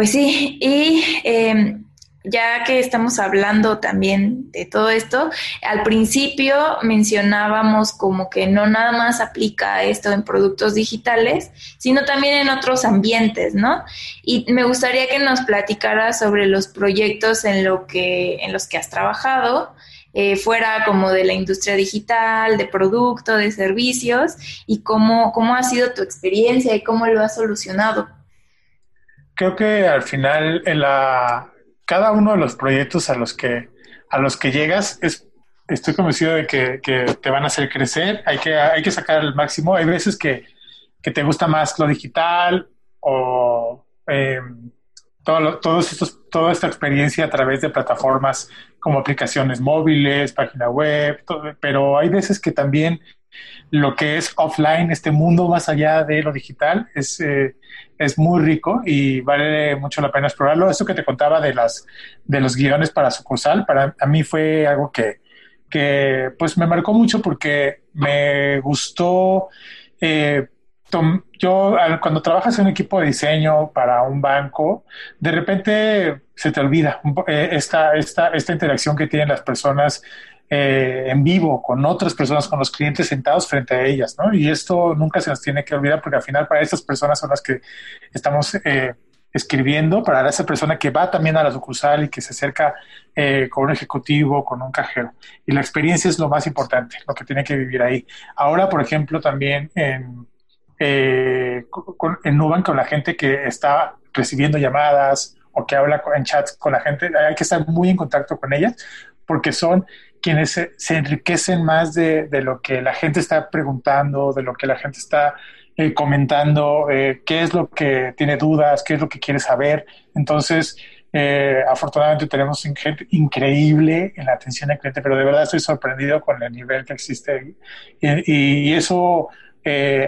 Speaker 1: Pues sí, y em, ya que estamos hablando también de todo esto, al principio mencionábamos como que no nada más aplica esto en productos digitales, sino también en otros ambientes, ¿no? Y me gustaría que nos platicara sobre los proyectos en, lo que, en los que has trabajado, eh, fuera como de la industria digital, de producto, de servicios, y cómo, cómo ha sido tu experiencia y cómo lo has solucionado.
Speaker 2: Creo que al final en la, cada uno de los proyectos a los que, a los que llegas es, estoy convencido de que, te van a hacer crecer, hay que, hay que sacar el máximo. Hay veces que, te gusta más lo digital o em, todo, todos estos, toda esta experiencia a través de plataformas como aplicaciones móviles, página web, pero hay veces que también lo que es offline, este mundo más allá de lo digital, es, eh, es muy rico y vale mucho la pena explorarlo. Eso que te contaba de, las, de los guiones para sucursal, para a mí fue algo que, que pues me marcó mucho porque me gustó. Eh, yo cuando trabajas en un equipo de diseño para un banco, de repente se te olvida eh, esta, esta, esta interacción que tienen las personas eh, en vivo con otras personas, con los clientes sentados frente a ellas, ¿no? Y esto nunca se nos tiene que olvidar porque al final para estas personas son las que estamos eh, escribiendo, para esa persona que va también a la sucursal y que se acerca eh, con un ejecutivo, con un cajero. Y la experiencia es lo más importante, lo que tiene que vivir ahí. Ahora, por ejemplo, también en, con, en Nubank con la gente que está recibiendo llamadas o que habla en chats con la gente, hay que estar muy en contacto con ellas porque son quienes se, enriquecen más de, lo que la gente está preguntando, de lo que la gente está eh, comentando, eh, qué es lo que tiene dudas, qué es lo que quiere saber. Entonces, eh, afortunadamente tenemos gente increíble en la atención al cliente, pero de verdad estoy sorprendido con el nivel que existe y, eso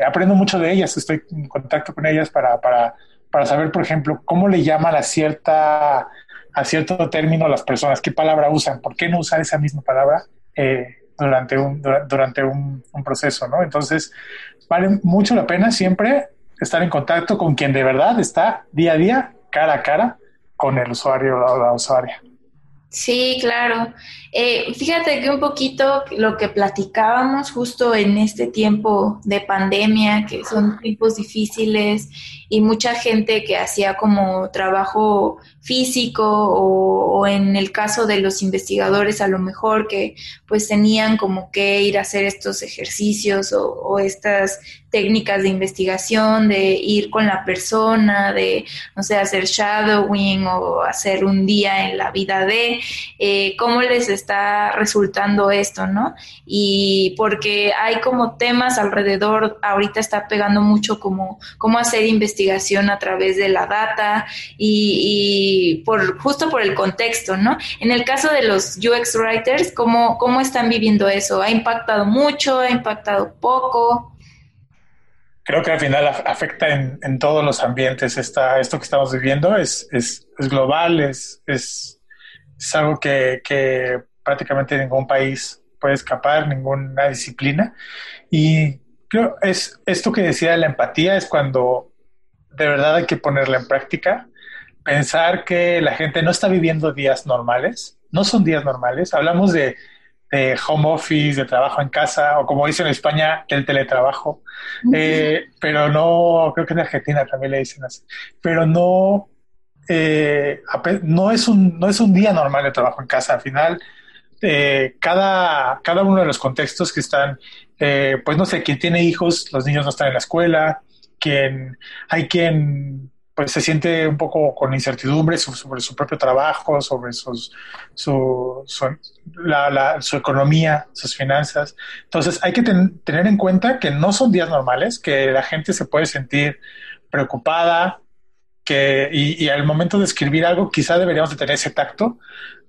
Speaker 2: aprendo mucho de ellas, estoy en contacto con ellas para, para, para saber, por ejemplo, cómo le llaman a cierta a cierto término las personas, qué palabra usan, por qué no usar esa misma palabra eh, durante, un, durante un, proceso, ¿no? Entonces, vale mucho la pena siempre estar en contacto con quien de verdad está día a día, cara a cara, con el usuario o la usuaria.
Speaker 1: Sí, claro. Eh, fíjate que un poquito lo que platicábamos justo en este tiempo de pandemia, que son tiempos difíciles y mucha gente que hacía como trabajo físico o, en el caso de los investigadores a lo mejor que pues tenían como que ir a hacer estos ejercicios o, estas técnicas de investigación, de ir con la persona, de, no sé, hacer shadowing o hacer un día en la vida de, eh, cómo les está resultando esto, ¿no? Y porque hay como temas alrededor, ahorita está pegando mucho como cómo hacer investigación a través de la data y, por justo por el contexto, ¿no? En el caso de los UX writers, ¿cómo, cómo están viviendo eso? ¿Ha impactado mucho? ¿Ha impactado poco?
Speaker 2: creo que al final afecta en, todos los ambientes. Esta, esto que estamos viviendo es, es, global, es, es, algo que, que, prácticamente ningún país puede escapar, ninguna disciplina. Y creo es esto que decía de la empatía es cuando de verdad hay que ponerla en práctica, pensar que la gente no está viviendo días normales, no son días normales. Hablamos de de home office, de trabajo en casa, o como dicen en España, el teletrabajo. Eh, pero no, creo que en Argentina también le dicen así. Pero no, eh, no, es un, no es un día normal de trabajo en casa. Al final, eh, cada, cada uno de los contextos que están, pues no sé, quien tiene hijos, los niños no están en la escuela, quien, hay quien pues se siente un poco con incertidumbre sobre, su propio trabajo, sobre sus, su, su, economía, sus finanzas. Entonces hay que tener en cuenta que no son días normales, que la gente se puede sentir preocupada, que, y, al momento de escribir algo quizá deberíamos de tener ese tacto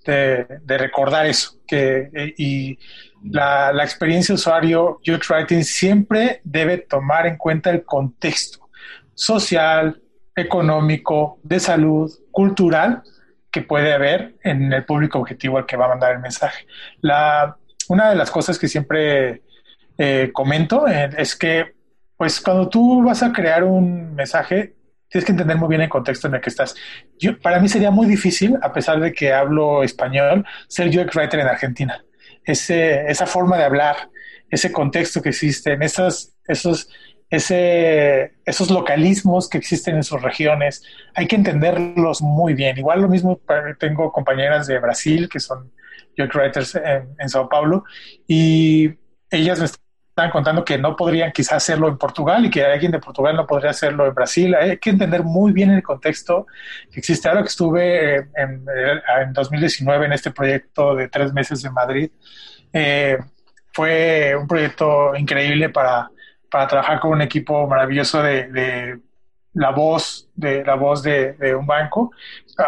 Speaker 2: de, recordar eso, que, y la, la experiencia usuario, youth writing, siempre debe tomar en cuenta el contexto social, económico, de salud, cultural que puede haber en el público objetivo al que va a mandar el mensaje. La, una de las cosas que siempre eh, comento eh, es que, pues, cuando tú vas a crear un mensaje, tienes que entender muy bien el contexto en el que estás. Yo, para mí sería muy difícil, a pesar de que hablo español, ser UX writer en Argentina. Ese, esa forma de hablar, ese contexto que existe, en esas, esos esos localismos que existen en sus regiones, hay que entenderlos muy bien. Igual lo mismo, tengo compañeras de Brasil que son UX writers en, Sao Paulo y ellas me están contando que no podrían quizás hacerlo en Portugal y que alguien de Portugal no podría hacerlo en Brasil. Hay que entender muy bien el contexto que existe. Ahora que estuve en, en 2019 en este proyecto de tres meses en Madrid, eh, fue un proyecto increíble para para trabajar con un equipo maravilloso de, la voz de la voz de, un banco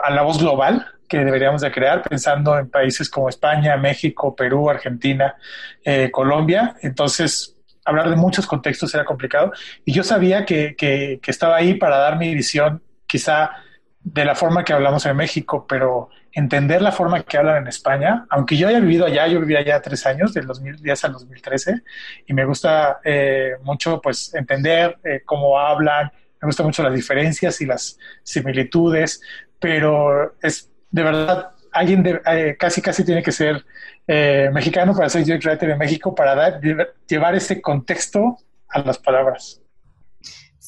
Speaker 2: a la voz global que deberíamos de crear pensando en países como España, México, Perú, Argentina, eh, Colombia. Entonces, hablar de muchos contextos era complicado y yo sabía que, que, que estaba ahí para dar mi visión quizá de la forma que hablamos en México, pero entender la forma que hablan en España, aunque yo haya vivido allá, yo viví allá tres años, del 2010 al 2013, y me gusta eh, mucho pues entender eh, cómo hablan, me gustan mucho las diferencias y las similitudes, pero es de verdad, alguien de, eh, casi casi tiene que ser mexicano para ser UX Writer en México, para dar, llevar ese contexto a las palabras.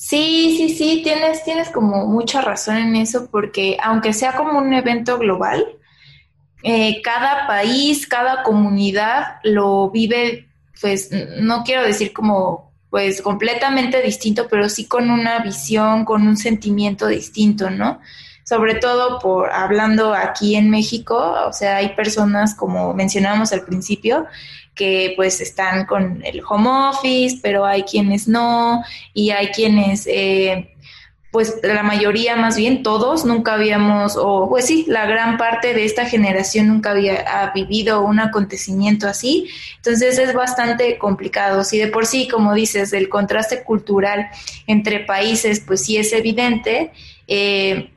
Speaker 1: Sí, sí, sí, tienes, tienes como mucha razón en eso, porque aunque sea como un evento global, eh, cada país, cada comunidad lo vive, pues no quiero decir como pues completamente distinto, pero sí con una visión, con un sentimiento distinto, ¿no? Sobre todo por hablando aquí en México, o sea, hay personas como mencionábamos al principio, que pues están con el home office, pero hay quienes no, y hay quienes, eh, pues la mayoría más bien, todos nunca habíamos, o pues sí, la gran parte de esta generación nunca había vivido un acontecimiento así, entonces es bastante complicado. Si de por sí, como dices, el contraste cultural entre países, pues sí es evidente, eh,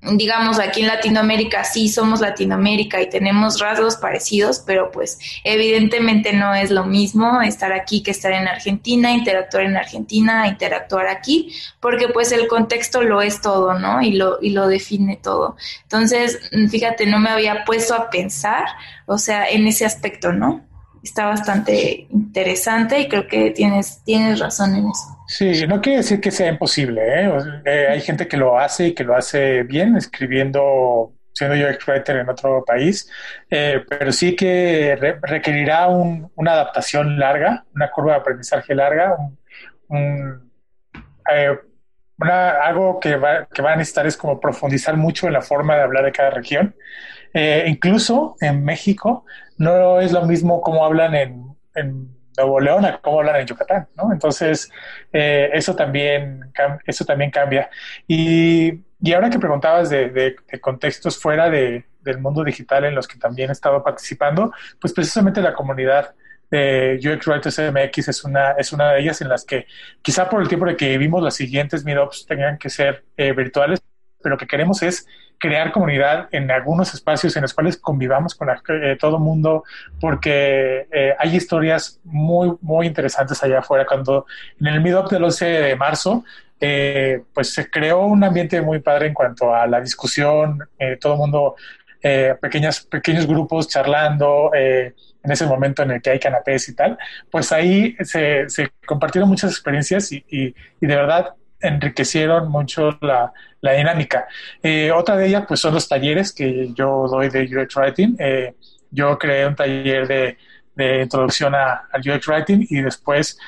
Speaker 1: digamos, aquí en Latinoamérica sí somos Latinoamérica y tenemos rasgos parecidos, pero pues evidentemente no es lo mismo estar aquí que estar en Argentina, interactuar en Argentina, interactuar aquí, porque pues el contexto lo es todo, ¿no? Y lo, y lo define todo. Entonces, fíjate, no me había puesto a pensar, o sea, en ese aspecto, ¿no? Está bastante interesante y creo que tienes, tienes razón en eso.
Speaker 2: Sí, no quiere decir que sea imposible. ¿eh? eh hay gente que lo hace y que lo hace bien, escribiendo, siendo yo writer en otro país, eh, pero sí que requerirá una adaptación larga, una curva de aprendizaje larga, un, eh, algo que va, que va a necesitar es como profundizar mucho en la forma de hablar de cada región. incluso en México no es lo mismo como hablan en, en Nuevo León a cómo hablan en Yucatán, ¿no? Entonces, eh, eso, también, eso también cambia. Y, y ahora que preguntabas de, contextos fuera de, del mundo digital en los que también he estado participando, pues precisamente la comunidad de UX Writers es una, es una de ellas en las que quizá por el tiempo de que vivimos las siguientes meetups tengan que ser eh, virtuales, pero lo que queremos es crear comunidad en algunos espacios en los cuales convivamos con eh, todo mundo, porque eh, hay historias muy, muy interesantes allá afuera. Cuando en el Meetup del 11 de marzo, eh, pues se creó un ambiente muy padre en cuanto a la discusión, todo el mundo, pequeñas, pequeños grupos charlando, en ese momento en el que hay canapés y tal, pues ahí se, se compartieron muchas experiencias y, y, y de verdad enriquecieron mucho la, la dinámica. Eh, otra de ellas, pues, son los talleres que yo doy de UX Writing. Eh, yo creé un taller de, de introducción a, al UX Writing y después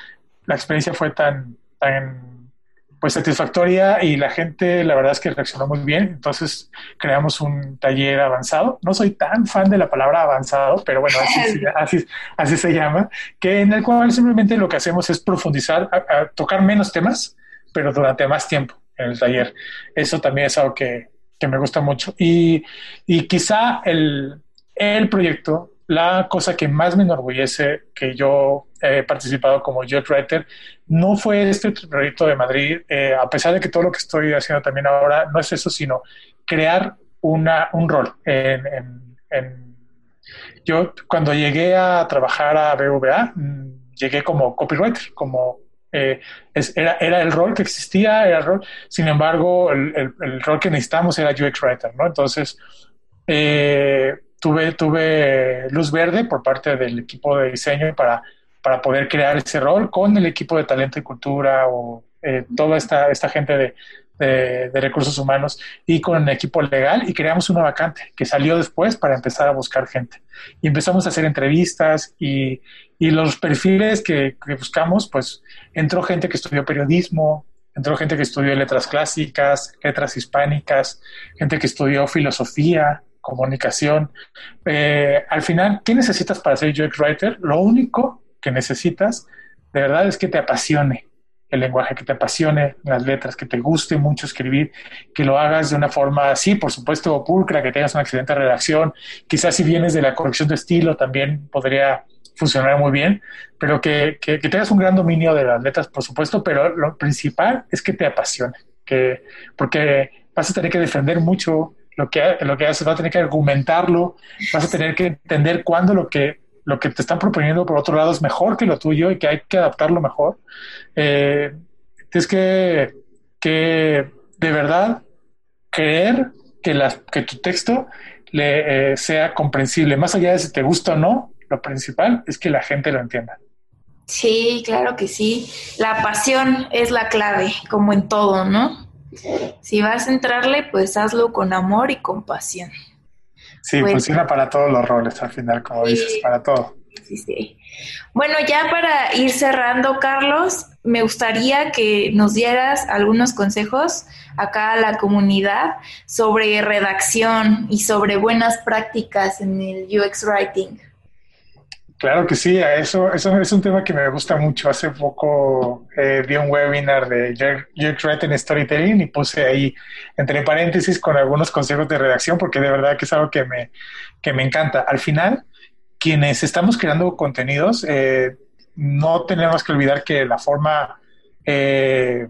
Speaker 2: la experiencia fue tan, tan pues satisfactoria y la gente la verdad es que reaccionó muy bien. Entonces creamos un taller avanzado. No soy tan fan de la palabra avanzado, pero bueno, así, <laughs> así, así se llama, que en el cual simplemente lo que hacemos es profundizar, a tocar menos temas, pero durante más tiempo en el taller. Eso también es algo que, que me gusta mucho. Y, y quizá el, el, proyecto, la cosa que más me enorgullece que yo he participado como Jet Writer, no fue este proyecto de Madrid, eh, a pesar de que todo lo que estoy haciendo también ahora no es eso, sino crear una, un rol yo cuando llegué a trabajar a BVA, mm, llegué como copywriter, como eh, era, era, el rol que existía, era el rol. Sin embargo, el, el, rol que necesitamos era UX Writer, ¿no? Entonces, eh, tuve, tuve luz verde por parte del equipo de diseño para, para poder crear ese rol con el equipo de talento y cultura o eh, toda esta, esta gente de, de, recursos humanos y con equipo legal y creamos una vacante que salió después para empezar a buscar gente. Y empezamos a hacer entrevistas y, y los perfiles que, que, buscamos, pues entró gente que estudió periodismo, entró gente que estudió letras clásicas, letras hispánicas, gente que estudió filosofía, comunicación. Eh, al final, ¿qué necesitas para ser UX Writer? Lo único que necesitas de verdad es que te apasione el lenguaje, que te apasione las letras, que te guste mucho escribir, que lo hagas de una forma, sí, por supuesto, pulcra, que tengas una excelente redacción. Quizás si vienes de la corrección de estilo también podría funcionar muy bien, pero que, que, tengas un gran dominio de las letras, por supuesto, pero lo principal es que te apasione, que, porque vas a tener que defender mucho lo que, lo que haces, vas a tener que argumentarlo, vas a tener que entender cuándo lo que lo que te están proponiendo por otro lado es mejor que lo tuyo y que hay que adaptarlo mejor. Eh, es que, que de verdad creer que, que tu texto le, eh, sea comprensible, más allá de si te gusta o no, lo principal es que la gente lo entienda.
Speaker 1: Sí, claro que sí. La pasión es la clave, como en todo, ¿no? Si vas a entrarle, pues hazlo con amor y con pasión.
Speaker 2: Sí, funciona para todos los roles al final, como dices, para todo.
Speaker 1: Sí, sí. Bueno, ya para ir cerrando, Carlos, me gustaría que nos dieras algunos consejos acá a la comunidad sobre redacción y sobre buenas prácticas en el UX Writing.
Speaker 2: Claro que sí, eso, eso es un tema que me gusta mucho. Hace poco eh, di un webinar de UX Writing Storytelling y puse ahí entre paréntesis con algunos consejos de redacción porque de verdad que es algo que me, que me encanta. Al final, quienes estamos creando contenidos, eh, no tenemos que olvidar que la forma, eh,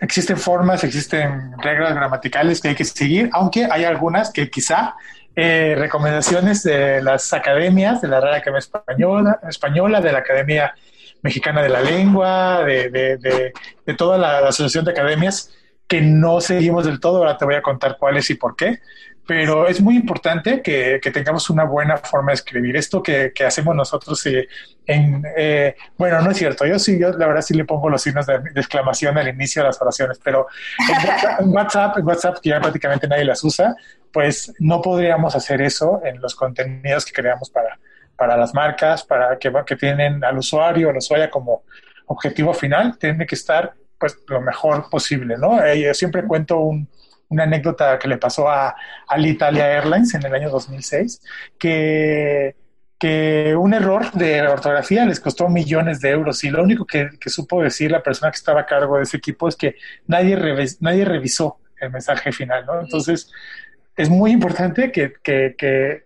Speaker 2: existen formas, existen reglas gramaticales que hay que seguir, aunque hay algunas que quizá eh, recomendaciones de las academias, de la Real Academia Española, Española de la Academia Mexicana de la Lengua, de, de, toda la, Asociación de Academias, que no seguimos del todo. Ahora te voy a contar cuáles y por qué. Pero es muy importante que, tengamos una buena forma de escribir. Esto que, hacemos nosotros eh, en, eh, bueno, no es cierto, yo sí, yo la verdad sí le pongo los signos de, exclamación al inicio de las oraciones, pero en WhatsApp, en WhatsApp, que ya prácticamente nadie las usa, pues no podríamos hacer eso en los contenidos que creamos para, para las marcas, para que, que tienen al usuario, al usuaria como objetivo final, tiene que estar pues lo mejor posible, ¿no? Eh, yo siempre cuento un, una anécdota que le pasó a Alitalia Airlines en el año 2006, que, que un error de ortografía les costó millones de euros y lo único que, supo decir la persona que estaba a cargo de ese equipo es que nadie, nadie revisó el mensaje final, ¿no? Entonces, es muy importante que, que, que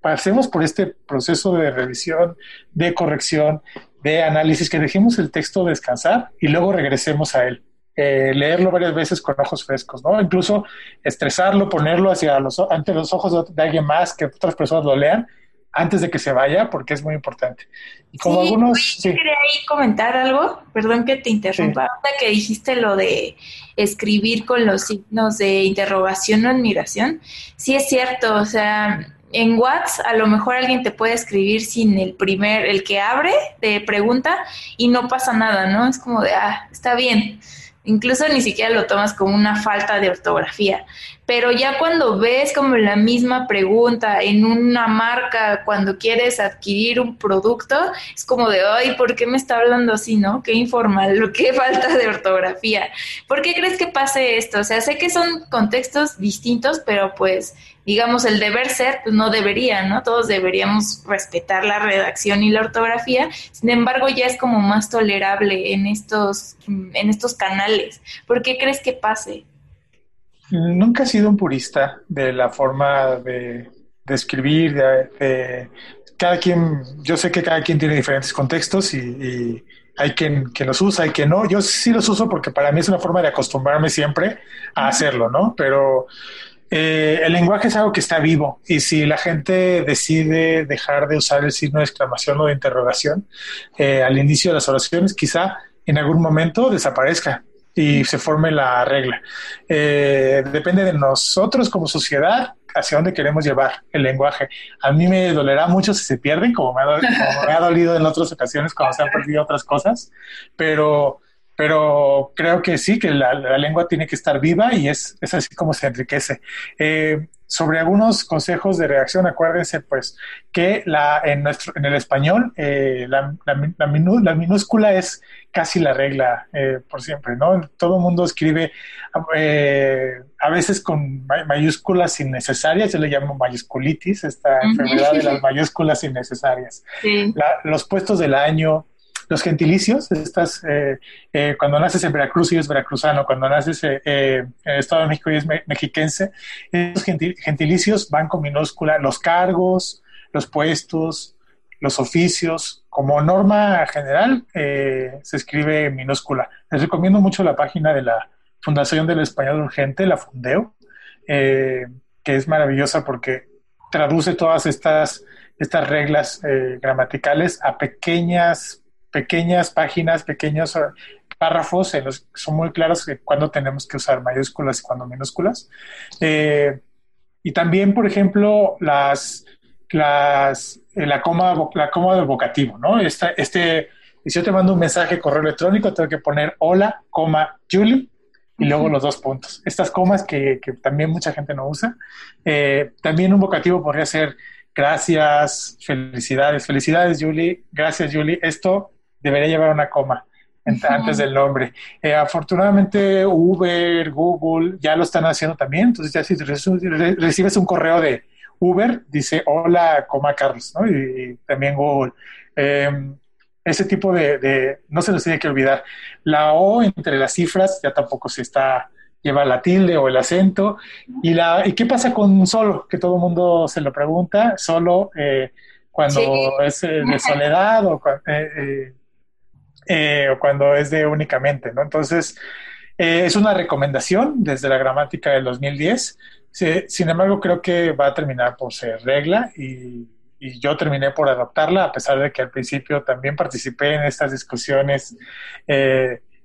Speaker 2: pasemos por este proceso de revisión, de corrección, de análisis, que dejemos el texto descansar y luego regresemos a él. Eh, leerlo varias veces con ojos frescos, ¿no? Incluso estresarlo, ponerlo hacia los, ante los ojos de alguien más, que otras personas lo lean antes de que se vaya, porque es muy importante.
Speaker 1: Y como algunos... Sí. quería ahí comentar algo, perdón que te interrumpa, que dijiste lo de escribir con los signos de interrogación o admiración. Sí es cierto, o sea, en WhatsApp a lo mejor alguien te puede escribir sin el primer, el que abre de pregunta y no pasa nada, ¿no? Es como de, ah, está bien. Incluso ni siquiera lo tomas como una falta de ortografía. Pero ya cuando ves como la misma pregunta en una marca, cuando quieres adquirir un producto, es como de, ay, ¿por qué me está hablando así, no? Qué informal, <laughs> qué falta de ortografía. ¿Por qué crees que pase esto? O sea, sé que son contextos distintos, pero pues digamos, el deber ser, pues no debería, ¿no? Todos deberíamos respetar la redacción y la ortografía, sin embargo, ya es como más tolerable en estos, en estos canales. ¿Por qué crees que pase?
Speaker 2: Nunca he sido un purista de la forma de, escribir, de, cada quien, yo sé que cada quien tiene diferentes contextos y, hay quien, que los usa, hay quien no. Yo sí los uso porque para mí es una forma de acostumbrarme siempre a hacerlo, ¿no? Pero eh, el lenguaje es algo que está vivo y si la gente decide dejar de usar el signo de exclamación o de interrogación eh, al inicio de las oraciones, quizá en algún momento desaparezca y se forme la regla. Eh, depende de nosotros como sociedad hacia dónde queremos llevar el lenguaje. A mí me dolerá mucho si se pierden, como me ha, dolido en otras ocasiones cuando se han perdido otras cosas, pero pero creo que sí, que la, lengua tiene que estar viva y es, es así como se enriquece. Eh, sobre algunos consejos de reacción, acuérdense pues que la, en, nuestro, en el español eh, la, la, minúscula es casi la regla eh, por siempre, ¿no? Todo el mundo escribe a veces con mayúsculas innecesarias, yo le llamo mayúsculitis, esta enfermedad de las <laughs> mayúsculas innecesarias. los puestos del año, los gentilicios, estas, eh, eh, cuando naces en Veracruz y es veracruzano, cuando naces eh, en el Estado de México y es mexiquense, esos gentilicios van con minúscula, los cargos, los puestos, los oficios, como norma general, se escribe en minúscula. Les recomiendo mucho la página de la Fundación del Español Urgente, la Fundeo, que es maravillosa porque traduce todas estas, estas reglas gramaticales a pequeñas pequeñas páginas, pequeños eh, párrafos en los que son muy claros de cuándo tenemos que usar mayúsculas y cuándo minúsculas. Eh, y también, por ejemplo, las, las, eh, la, coma, la coma del vocativo, ¿no? Esta, este, si yo te mando un mensaje correo electrónico, tengo que poner hola, coma, Julie, y luego los dos puntos. Estas comas que, que también mucha gente no usa. también un vocativo podría ser gracias, felicidades, felicidades, Julie, gracias, Julie. Esto debería llevar una coma antes del nombre. Eh, afortunadamente Uber, Google ya lo están haciendo también, entonces ya si recibes un correo de Uber, dice hola, coma Carlos, ¿no? Y, también Google. Em, ese tipo de, no se nos tiene que olvidar. La O entre las cifras ya tampoco se está, lleva la tilde o el acento. ¿Y, la, ¿y qué pasa con solo? Que todo el mundo se lo pregunta, solo eh, cuando es eh, de soledad o cuando, eh, o cuando es de únicamente, ¿no? Entonces, eh, es una recomendación desde la gramática del 2010. sin embargo, creo que va a terminar por ser regla y, yo terminé por adoptarla, a pesar de que al principio también participé en estas discusiones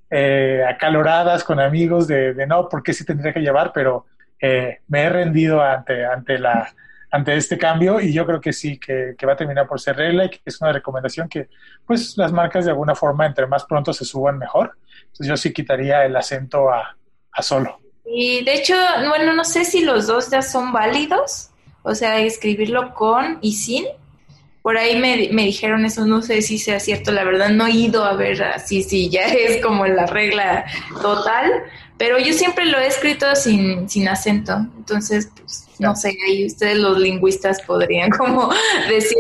Speaker 2: eh, acaloradas con amigos de, no, ¿por qué sí tendría que llevar? Pero eh, me he rendido ante, ante, la, ante este cambio y yo creo que sí, que, va a terminar por ser regla y que es una recomendación que pues las marcas de alguna forma entre más pronto se suban mejor. Entonces yo sí quitaría el acento a, a solo.
Speaker 1: Y de hecho, bueno, no sé si los dos ya son válidos, o sea, escribirlo con y sin. Por ahí me, me dijeron eso, no sé si sea cierto, la verdad no he ido a ver así, si ya <laughs> es como la regla total, pero yo siempre lo he escrito sin, sin acento, entonces, pues, no sé, ahí ustedes los lingüistas podrían <laughs> como decir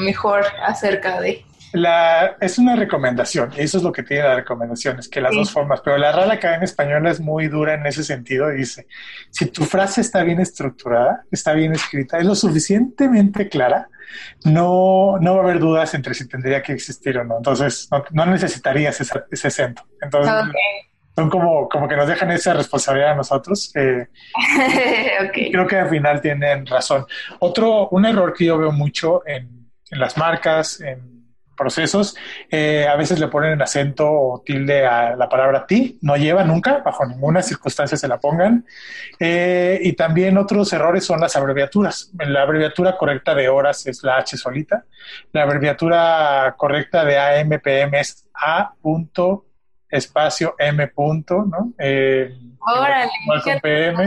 Speaker 1: mejor acerca de...
Speaker 2: La, es una recomendación, y eso es lo que tiene la recomendación, es que las dos formas, pero la Real Academia Española es muy dura en ese sentido, dice, si tu frase está bien estructurada, está bien escrita, es lo suficientemente clara, no, no va a haber dudas entre si tendría que existir o no, entonces no, necesitarías ese, ese acento. Entonces, son como, como que nos dejan esa responsabilidad a nosotros. Eh, <laughs> Creo que al final tienen razón. Otro, un error que yo veo mucho en, en las marcas, en procesos, eh, a veces le ponen acento o tilde a la palabra ti, no lleva nunca, bajo ninguna circunstancia se la pongan. Eh, y también otros errores son las abreviaturas. La abreviatura correcta de horas es la H solita. La abreviatura correcta de AMPM es A espacio M punto, ¿no?
Speaker 1: Eh, Órale, PM.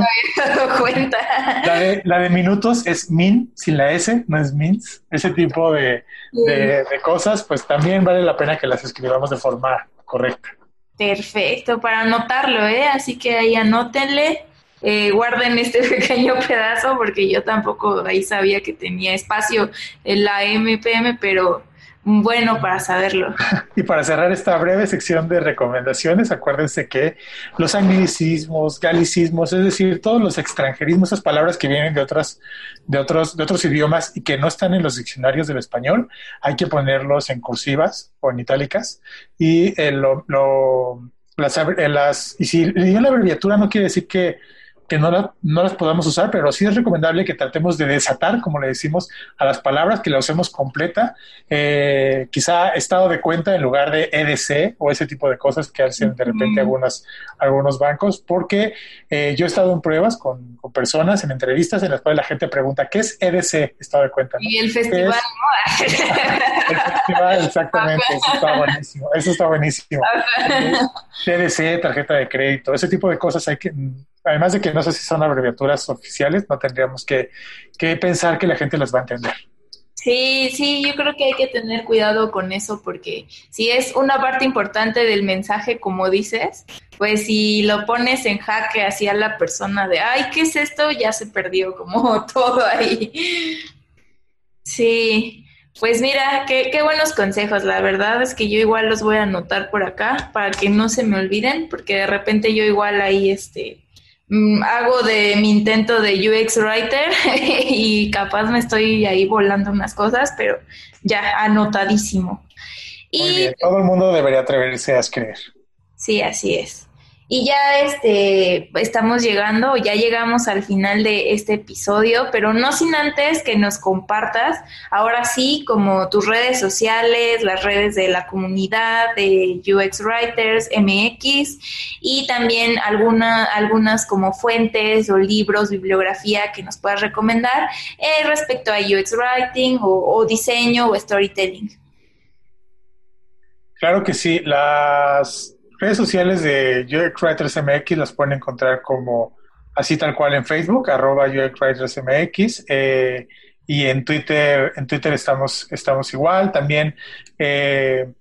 Speaker 2: cuenta. <laughs> La de, la de minutos es min, sin la S, no es mins. Ese tipo de, de, cosas, pues también vale la pena que las escribamos de forma correcta.
Speaker 1: Perfecto, para anotarlo, ¿eh? Así que ahí anótenle, eh, guarden este <laughs> pequeño pedazo, porque yo tampoco ahí sabía que tenía espacio en la MPM, pero bueno para saberlo. <laughs>
Speaker 2: Y para cerrar esta breve sección de recomendaciones, acuérdense que los anglicismos, galicismos, es decir, todos los extranjerismos, esas palabras que vienen de otras, de otros, de otros idiomas y que no están en los diccionarios del español, hay que ponerlos en cursivas o en itálicas. Y eh, lo, lo, las, eh, las, y si la abreviatura no quiere decir que que no, no las podamos usar, pero sí es recomendable que tratemos de desatar, como le decimos, a las palabras, que la usemos completa, eh, quizá estado de cuenta en lugar de EDC o ese tipo de cosas que hacen de repente algunas, algunos bancos, porque eh, yo he estado en pruebas con, con, personas, en entrevistas en las cuales la gente pregunta, ¿qué es EDC, estado de cuenta?
Speaker 1: Y el festival, <laughs>
Speaker 2: El festival, exactamente, eso está buenísimo, eso está buenísimo. <laughs> EDC, tarjeta de crédito, ese tipo de cosas hay que además de que no sé si son abreviaturas oficiales, no tendríamos que, pensar que la gente las va a entender.
Speaker 1: Sí, sí, yo creo que hay que tener cuidado con eso porque si es una parte importante del mensaje, como dices, pues si lo pones en jaque hacia la persona de, ay, ¿qué es esto? Ya se perdió como <laughs> todo ahí. Sí, pues mira, qué, qué buenos consejos. La verdad es que yo igual los voy a anotar por acá para que no se me olviden, porque de repente yo igual ahí, este, hago de mi intento de UX Writer <laughs> y capaz me estoy ahí volando unas cosas, pero ya anotadísimo.
Speaker 2: y, todo el mundo debería atreverse a escribir.
Speaker 1: Sí, así es. Y ya este, estamos llegando, ya llegamos al final de este episodio, pero no sin antes que nos compartas, ahora sí, como tus redes sociales, las redes de la comunidad de UX Writers MX y también alguna, algunas como fuentes o libros, bibliografía que nos puedas recomendar eh, respecto a UX Writing o, o diseño o storytelling.
Speaker 2: Claro que sí, las redes sociales de UX Writers MX las pueden encontrar como así tal cual en Facebook, arroba eh, y en Twitter, en Twitter estamos, estamos igual. También, eh,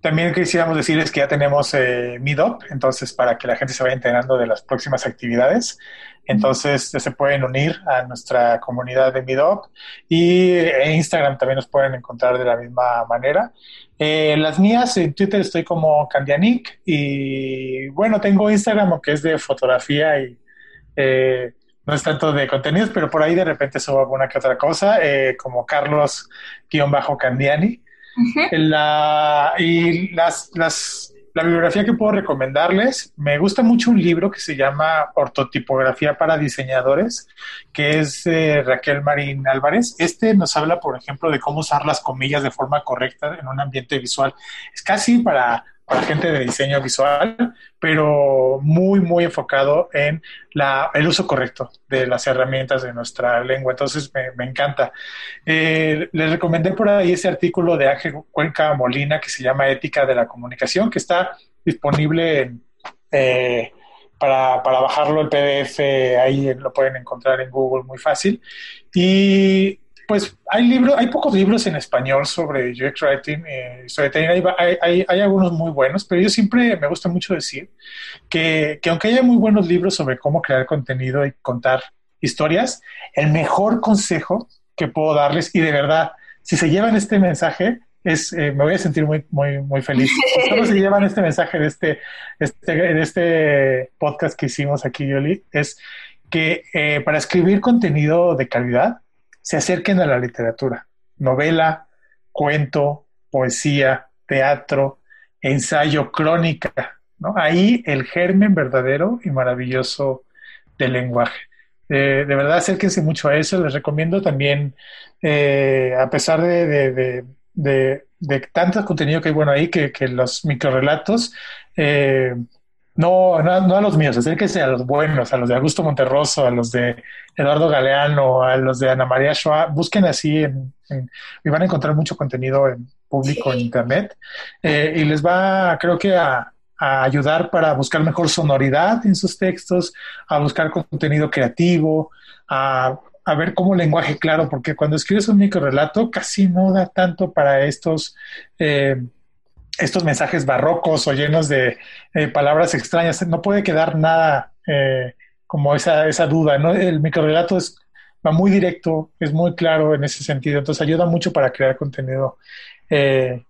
Speaker 2: también quisiéramos decirles que ya tenemos eh, Meetup, entonces para que la gente se vaya enterando de las próximas actividades. Entonces se pueden unir a nuestra comunidad de Meetup y en Instagram también nos pueden encontrar de la misma manera. Eh, las mías en Twitter estoy como Candianic y bueno, tengo Instagram aunque es de fotografía y eh, no es tanto de contenidos, pero por ahí de repente subo alguna que otra cosa, eh, como Carlos-Candiani. la, y las, las la bibliografía que puedo recomendarles, me gusta mucho un libro que se llama Ortotipografía para diseñadores, que es de Raquel Marín Álvarez. Este nos habla, por ejemplo, de cómo usar las comillas de forma correcta en un ambiente visual. Es casi para para gente de diseño visual, pero muy, muy enfocado en la, el uso correcto de las herramientas de nuestra lengua. Entonces, me, encanta. Eh, les recomendé por ahí ese artículo de Ángel Cuenca Molina que se llama Ética de la Comunicación, que está disponible eh, para, para, bajarlo el PDF, ahí lo pueden encontrar en Google muy fácil. Y pues hay libros, hay pocos libros en español sobre UX Writing, eh, hay, hay, hay, algunos muy buenos, pero yo siempre me gusta mucho decir que, que aunque haya muy buenos libros sobre cómo crear contenido y contar historias, el mejor consejo que puedo darles, y de verdad, si se llevan este mensaje, es, eh, me voy a sentir muy, muy, muy feliz. <laughs> ¿Cómo se llevan este mensaje de este, este, de este podcast que hicimos aquí, Yoli? Es que eh, para escribir contenido de calidad, se acerquen a la literatura, novela, cuento, poesía, teatro, ensayo, crónica, ¿no? Ahí el germen verdadero y maravilloso del lenguaje. de verdad, acérquense mucho a eso. Les recomiendo también, eh, a pesar de, de, tanto contenido que hay bueno ahí, que, que los microrelatos, eh, no, no, a los míos, acérquense a los buenos, a los de Augusto Monterroso, a los de Eduardo Galeano, a los de Ana María Shoa. Busquen así en, y van a encontrar mucho contenido en público en internet. Eh, y les va, creo que, a, ayudar para buscar mejor sonoridad en sus textos, a buscar contenido creativo, a, a ver cómo lenguaje claro, porque cuando escribes un micro relato casi no da tanto para estos. Eh, estos mensajes barrocos o llenos de eh, palabras extrañas. No puede quedar nada eh, como esa, esa duda, ¿no? El microrelato es, va muy directo, es muy claro en ese sentido, entonces ayuda mucho para crear contenido, eh,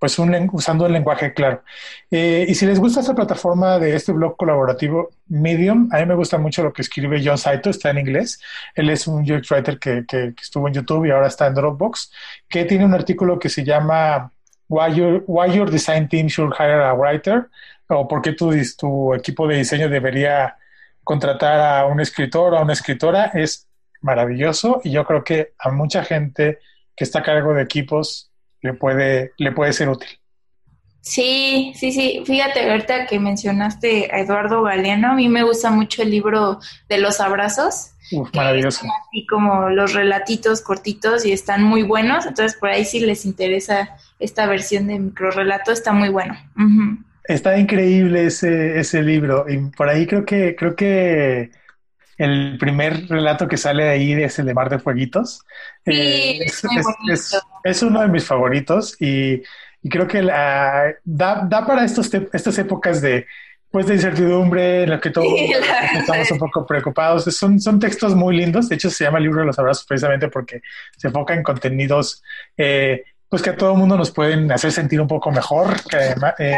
Speaker 2: pues un, usando el lenguaje claro. y si les gusta esta plataforma de este blog colaborativo Medium, a mí me gusta mucho lo que escribe John Saito, está en inglés. Él es un UX writer que, que estuvo en YouTube y ahora está en Dropbox, que tiene un artículo que se llama why your, why your design team should hire a writer o por qué tu, tu equipo de diseño debería contratar a un escritor o a una escritora es maravilloso y yo creo que a mucha gente que está a cargo de equipos le puede, le puede ser útil.
Speaker 1: Sí, sí, sí. Fíjate, ahorita que mencionaste a Eduardo Galeano, a mí me gusta mucho el libro de los abrazos.
Speaker 2: Uf, maravilloso.
Speaker 1: Y como los relatitos cortitos y están muy buenos. Entonces, por ahí si les interesa esta versión de microrelato, está muy bueno.
Speaker 2: Está increíble ese, ese libro. Y por ahí creo que, creo que el primer relato que sale de ahí es el de Mar de Fueguitos.
Speaker 1: Sí, eh, es,
Speaker 2: es, uno de mis favoritos y, creo que da, da para estos estas épocas de pues de incertidumbre en la que todos <laughs> estamos un poco preocupados. Son, son textos muy lindos. De hecho, se llama el libro de los abrazos precisamente porque se enfoca en contenidos eh, pues que a todo el mundo nos pueden hacer sentir un poco mejor. Eh,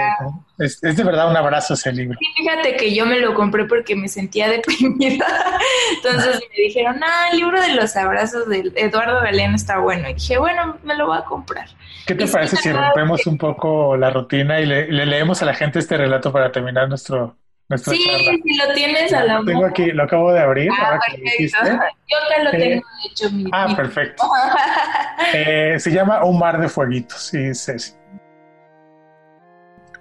Speaker 2: es, de verdad un abrazo ese libro.
Speaker 1: Sí, fíjate que yo me lo compré porque me sentía <laughs> deprimida. Entonces me dijeron, ah, el libro de los abrazos de Eduardo Galeano está bueno. Y dije, bueno, me lo voy a comprar.
Speaker 2: ¿Qué te parece si rompemos un poco la rutina y le, leemos a la gente este relato para terminar nuestro,
Speaker 1: sí, si lo tienes a la
Speaker 2: Tengo aquí, lo acabo de abrir.
Speaker 1: Ah, Yo te lo tengo hecho. Mi,
Speaker 2: ah, perfecto. <laughs> Eh, se llama Un mar de fueguitos. Y dice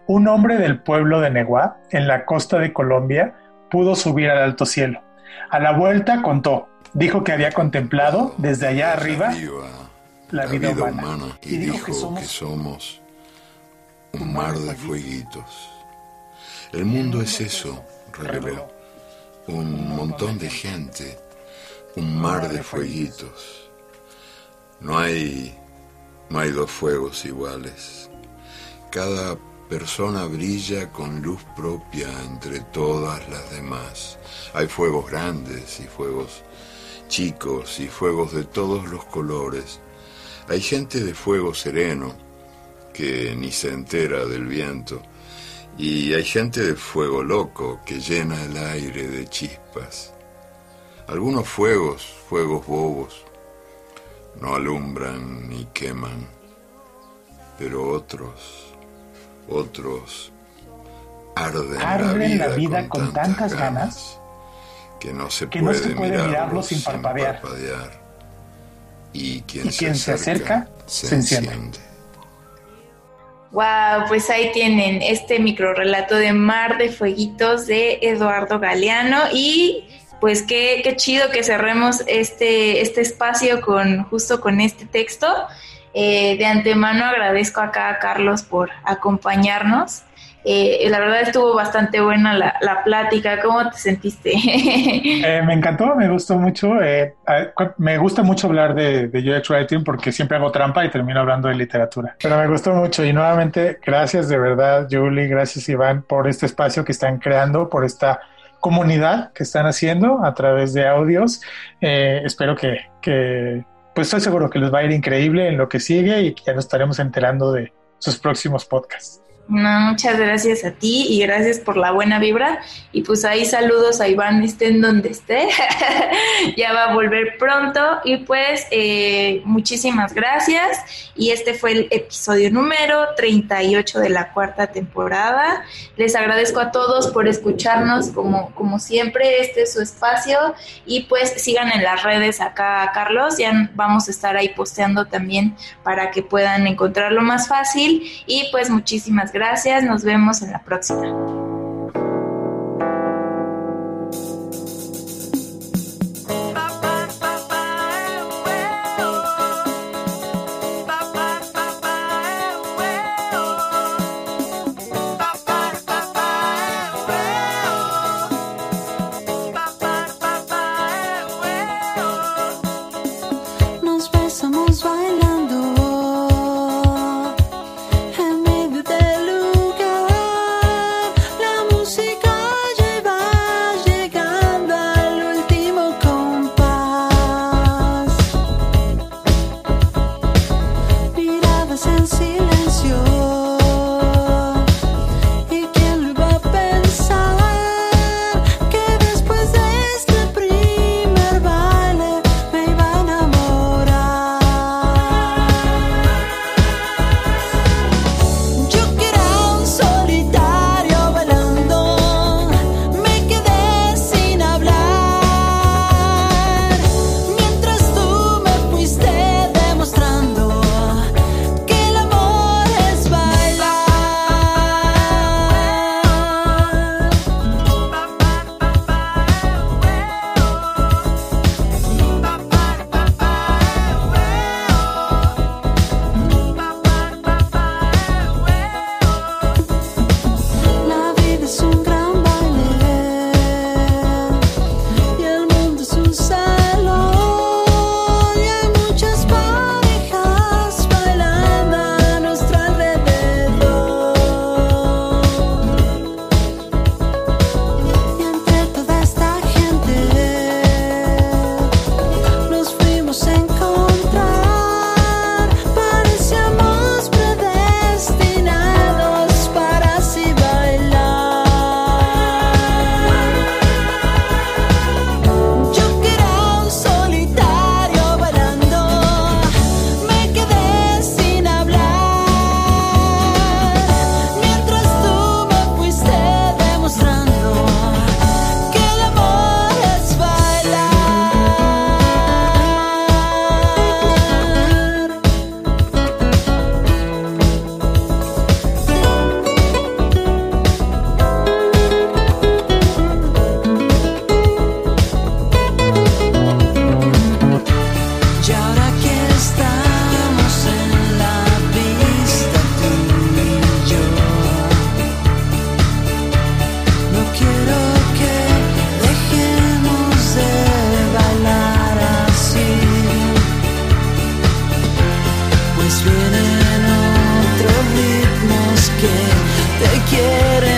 Speaker 2: Un hombre del pueblo de Neguá, en la costa de Colombia, pudo subir al alto cielo. A la vuelta contó, dijo que había contemplado desde allá arriba la vida, humana,
Speaker 3: y, dijo, que somos un mar de fueguitos el mundo es eso, reveló. Un montón de gente, un mar de fueguitos. No hay, no hay dos fuegos iguales. Cada persona brilla con luz propia entre todas las demás. Hay fuegos grandes y fuegos chicos y fuegos de todos los colores. Hay gente de fuego sereno que ni se entera del viento y hay gente de fuego loco que llena el aire de chispas. Algunos fuegos, fuegos bobos, no alumbran ni queman, pero otros, otros arden,
Speaker 2: la vida, con, tantas ganas,
Speaker 3: que no se puede, mirarlo, sin parpadear. Y quien,
Speaker 2: se, acerca, se, enciende.
Speaker 4: Wow, pues ahí tienen este micro relato de Mar de Fueguitos de Eduardo Galeano y pues qué, qué chido que cerremos este, este espacio con justo con este texto. Eh, de antemano agradezco acá a Carlos por acompañarnos. Eh, la verdad estuvo bastante buena la, la plática. ¿Cómo te sentiste? <laughs>
Speaker 2: Eh, me encantó, me gustó mucho. Eh, me gusta mucho hablar de, de UX Writing porque siempre hago trampa y termino hablando de literatura. Pero me gustó mucho y nuevamente gracias de verdad, Julie, gracias Iván por este espacio que están creando, por esta comunidad que están haciendo a través de audios. espero que, que, pues estoy seguro que les va a ir increíble en lo que sigue y que ya nos estaremos enterando de sus próximos podcasts.
Speaker 4: No, muchas gracias a ti y gracias por la buena vibra. Y pues ahí saludos a Iván, estén donde esté. <laughs> ya va a volver pronto. Y pues eh, muchísimas gracias. Y este fue el episodio número 38 de la cuarta temporada. Les agradezco a todos por escucharnos como, como siempre. Este es su espacio. Y pues sigan en las redes acá, Carlos. Ya vamos a estar ahí posteando también para que puedan encontrarlo más fácil. Y pues muchísimas gracias Gracias, nos vemos en la próxima.
Speaker 5: See what love